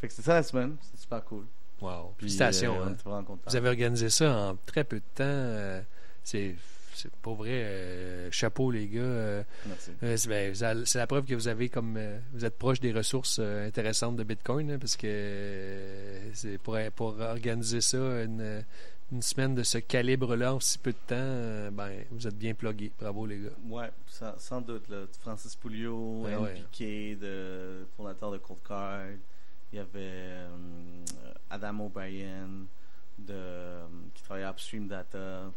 Fait que c'était ça la semaine. C'était super cool. Wow. Puis, Félicitations. euh, hein. Vous avez organisé ça en très peu de temps. c'est c'est pas vrai. euh, chapeau, les gars. euh, Merci. c'est ben, c'est la preuve que vous avez comme vous êtes proche des ressources intéressantes de Bitcoin, hein, parce que c'est pour, pour organiser ça une, une semaine de ce calibre-là en si peu de temps, euh, ben vous êtes bien plugués. Bravo les gars. Ouais, sans, sans doute. Là. Francis Pouliot, ouais. NPK, de, fondateur de Cold Card. Il y avait euh, Adam O'Brien de, euh, qui travaillait à Upstream Data.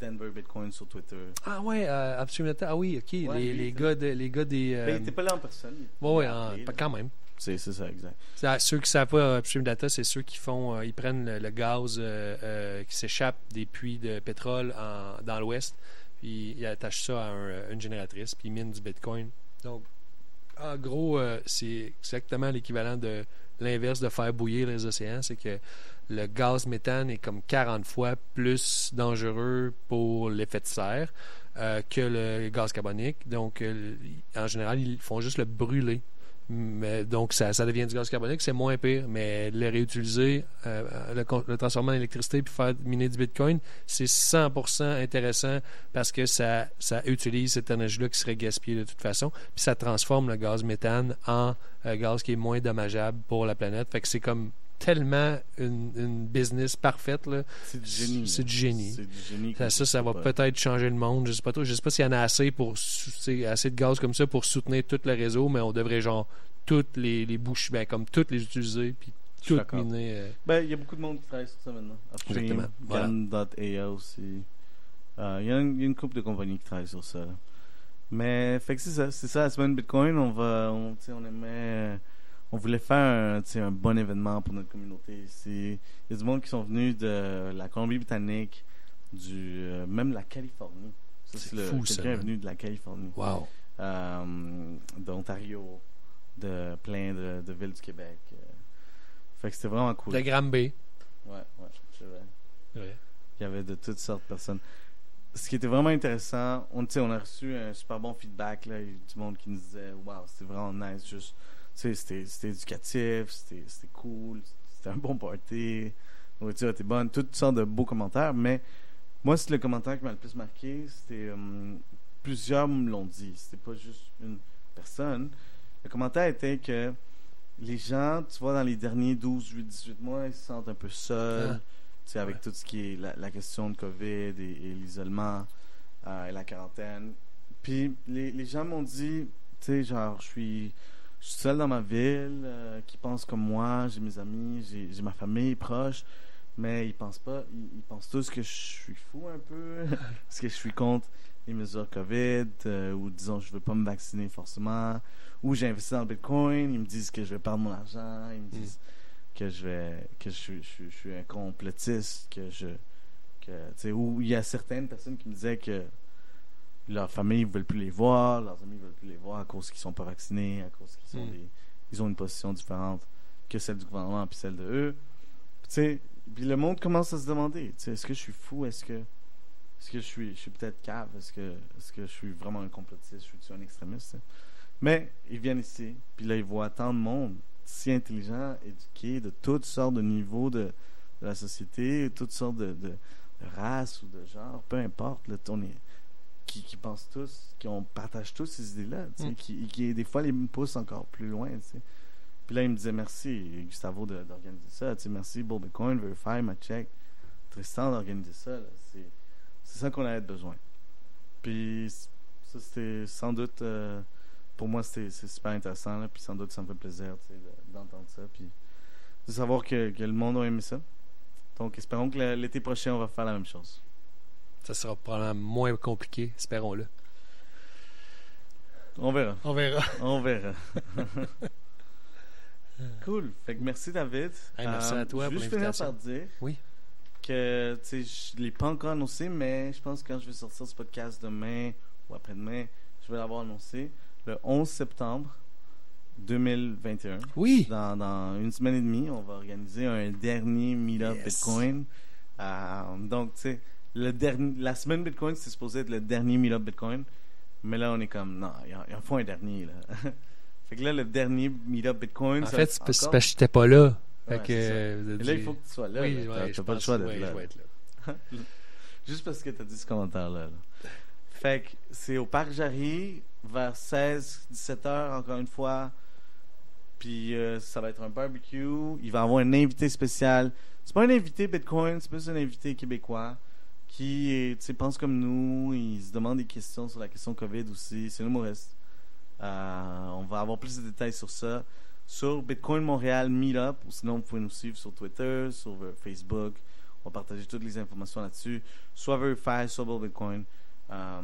Denver Bitcoin sur Twitter. Ah ouais, euh, absolument. Ah oui, ok. les, gars de, les gars des. Ben, il n'était pas là en personne. il- ouais, quand même. C'est ça, exact. Ceux qui ne savent pas Upstream Data, c'est ceux qui font, euh, ils prennent le, gaz euh, euh, qui s'échappe des puits de pétrole en- dans l'Ouest, puis ils attachent ça à un- une génératrice, puis ils minent du Bitcoin. Donc, en gros, euh, c'est exactement l'équivalent de l'inverse de faire bouillir les océans, c'est que le gaz méthane est comme 40 fois plus dangereux pour l'effet de serre euh, que le gaz carbonique. Donc, euh, en général, ils font juste le brûler. Donc, ça, ça devient du gaz carbonique, c'est moins pire. Mais le réutiliser, euh, le, le transformer en électricité puis faire miner du Bitcoin, c'est 100% intéressant parce que ça, ça utilise cette énergie-là qui serait gaspillée de toute façon. Puis ça transforme le gaz méthane en euh, gaz qui est moins dommageable pour la planète. Fait que c'est comme tellement une, une business parfaite. Là. C'est du génie. C'est du génie. C'est du génie. Ça, ça, je ça sais va pas. peut-être changer le monde. Je sais pas trop. Je sais pas s'il y en a assez pour assez de gaz comme ça pour soutenir tout le réseau, mais on devrait genre toutes les, les bouches, ben, comme toutes les utiliser puis toutes miner. euh, Ben, il y a beaucoup de monde qui travaille sur ça maintenant. Upstream, Exactement. Voilà. Aussi. Euh, Il y, a une- il y a une couple de compagnies qui travaillent sur ça. là. Mais, fait que c'est ça. C'est ça la semaine Bitcoin. On va, on, on aimait, on voulait faire un, un bon événement pour notre communauté. C'est- Il y a du monde qui sont venus de la Colombie-Britannique, du, euh, même de la Californie. C'est le- fou, ça, Quelqu'un est venu de la Californie. Wow. Euh, d'Ontario, de plein de, de villes du Québec. Euh, Fait que c'était vraiment cool. De Granby. Ouais, ouais, c'est vrai. Ouais. Il y avait de toutes sortes de personnes. ce qui était vraiment intéressant, on, on a reçu un super bon feedback. Là, du monde qui nous disait Waouh, c'était vraiment nice. Juste, c'était, c'était éducatif, c'était, c'était cool, c'était un bon party, la nourriture était bonne, toutes sortes de beaux commentaires. Mais moi, c'est le commentaire qui m'a le plus marqué. C'était. hum, plusieurs me l'ont dit. C'était pas juste une personne. Le commentaire était que les gens, tu vois, dans les derniers 12, 8, 18 mois, ils se sentent un peu seuls. Ah. Tu sais, avec Ouais. tout ce qui est la, la question de COVID et, et l'isolement euh, et la quarantaine. Puis les, les gens m'ont dit, tu sais, genre, je suis, je suis seul dans ma ville, euh, qui pense comme moi, j'ai mes amis, j'ai ma famille proche, mais ils pensent pas, ils, ils pensent tous que je suis fou un peu, parce que je suis contre les mesures COVID, euh, ou disons, je veux pas me vacciner forcément, ou j'ai investi dans le Bitcoin, ils me disent que je vais perdre mon argent, ils me Mm. disent que je vais que je suis, je, suis- je suis un complotiste que je que tu sais où il y a certaines personnes qui me disaient que leur famille ne veulent plus les voir leurs amis ne veulent plus les voir à cause qu'ils sont pas vaccinés à cause qu'ils sont Mm. des ils ont une position différente que celle du gouvernement puis celle de eux. Puis le monde commence à se demander est-ce que je suis fou? Est-ce que est-ce que je suis je suis peut-être cave? Est-ce que est-ce que je suis vraiment un complotiste? Je suis un extrémiste? Mais ils viennent ici puis là ils voient tant de monde si intelligent, éduqué, de toutes sortes de niveaux de, de la société, toutes sortes de, de, de races ou de genres, peu importe, là, on est, qui, qui pensent tous, qui on partage tous ces idées-là, Mm. qui, qui des fois les poussent encore plus loin. tu sais. Puis là, il me disait merci, Gustavo, d'organiser ça. tu sais, merci, Bull Bitcoin, Verify, Check, Tristan d'organiser ça. C'est ça qu'on avait besoin. Puis ça, c'était sans doute, euh, pour moi, c'était c'est super intéressant. Là, puis sans doute, ça me fait plaisir d'entendre ça. Puis de savoir que, que le monde a aimé ça. Donc, espérons que l'été prochain, on va faire la même chose. Ça sera probablement moins compliqué, espérons-le. On verra. On verra. On verra. cool. Fait que merci, David. Hey, merci à toi je pour juste finir l'invitation. par dire Oui. que je l'ai pas encore annoncé, mais je pense que quand je vais sortir ce podcast demain ou après-demain, je vais l'avoir annoncé le 11 septembre 2021. Oui. Dans, dans une semaine et demie, on va organiser un dernier meet-up Yes. Bitcoin. Euh, donc, tu sais, le dernier, la semaine Bitcoin, c'est supposé être le dernier meet-up Bitcoin. Mais là, on est comme, non, il en- faut un dernier, là. fait que là, le dernier meet-up Bitcoin. En ça fait, c'est parce que j'étais pas là. Fait Ouais, que, euh, avez là, il dit- faut que tu sois là. Oui, là. ouais, T'as- pas le choix d'être oui, là. là. Juste parce que tu as dit ce commentaire-là. là. Fait que c'est au Parc Jarry, vers 16-17 heures, encore une fois. Puis euh, ça va être un barbecue. Il va avoir un invité spécial. C'est pas un invité Bitcoin, c'est plus un invité québécois qui est, pense comme nous. Il se demande des questions sur la question COVID aussi. C'est un humoriste. Euh, on va avoir plus de détails sur ça sur Bitcoin Montréal Meetup. Ou sinon, vous pouvez nous suivre sur Twitter, sur euh, Facebook. On va partager toutes les informations là-dessus. Soit Verify, soit Bitcoin. Euh,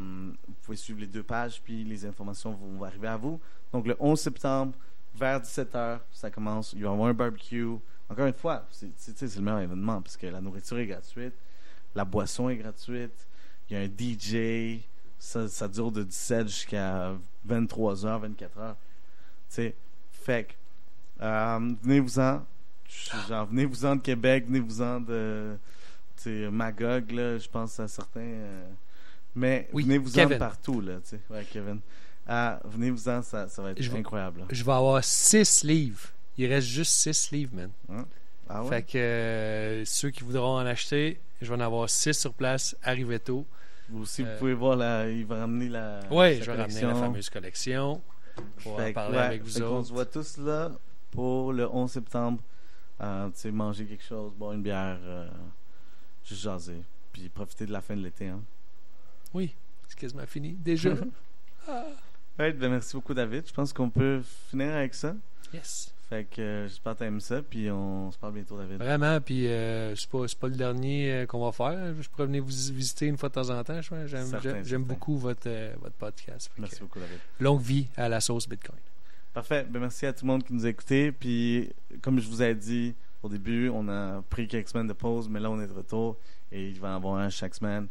vous pouvez suivre les deux pages, puis les informations vont, arriver à vous. Donc, le 11 septembre, vers 17h, ça commence. Il va y avoir un barbecue. Encore une fois, c'est le meilleur événement parce que la nourriture est gratuite, la boisson est gratuite, il y a un DJ, ça, ça dure de 17 jusqu'à 23h, 24h. Tu sais, fait que, euh, venez-vous-en. Genre, venez-vous-en de Québec, venez-vous-en de Magog, là, je pense à certains. euh, mais Oui, venez-vous-en partout, là, tu sais. Ouais, Kevin. Ah, venez-vous-en, ça, ça va être Je incroyable. Je vais avoir 6 livres. Il reste juste 6 livres, man. Ah ouais? Fait que euh, ceux qui voudront en acheter, je vais en avoir 6 sur place. Arrivez tôt. Vous aussi, vous euh, pouvez voir, la, il va ramener la. Oui, je vais ramener la fameuse collection. Pour Fait en que, parler ouais, avec vous fait qu'on autres. se voit tous là pour le 11 septembre. Euh, tu sais, manger quelque chose, boire une bière, euh, juste jaser. Puis profiter de la fin de l'été. Hein. Oui, c'est quasiment fini. Déjà. Ouais, ben merci beaucoup, David. Je pense qu'on peut finir avec ça. yes. Fait que euh, j'espère que t'aimes ça. Puis on se parle bientôt, David. Vraiment, puis euh, c'est pas, pas le dernier euh, qu'on va faire. Je pourrais venir vous visiter une fois de temps en temps. J'aime, beaucoup votre, euh, votre podcast. Merci que, beaucoup, David. longue vie à la sauce Bitcoin. Parfait. Ben, merci à tout le monde qui nous a écoutés. Puis, comme je vous ai dit au début, on a pris quelques semaines de pause, mais là, on est de retour et il va y en avoir un chaque semaine.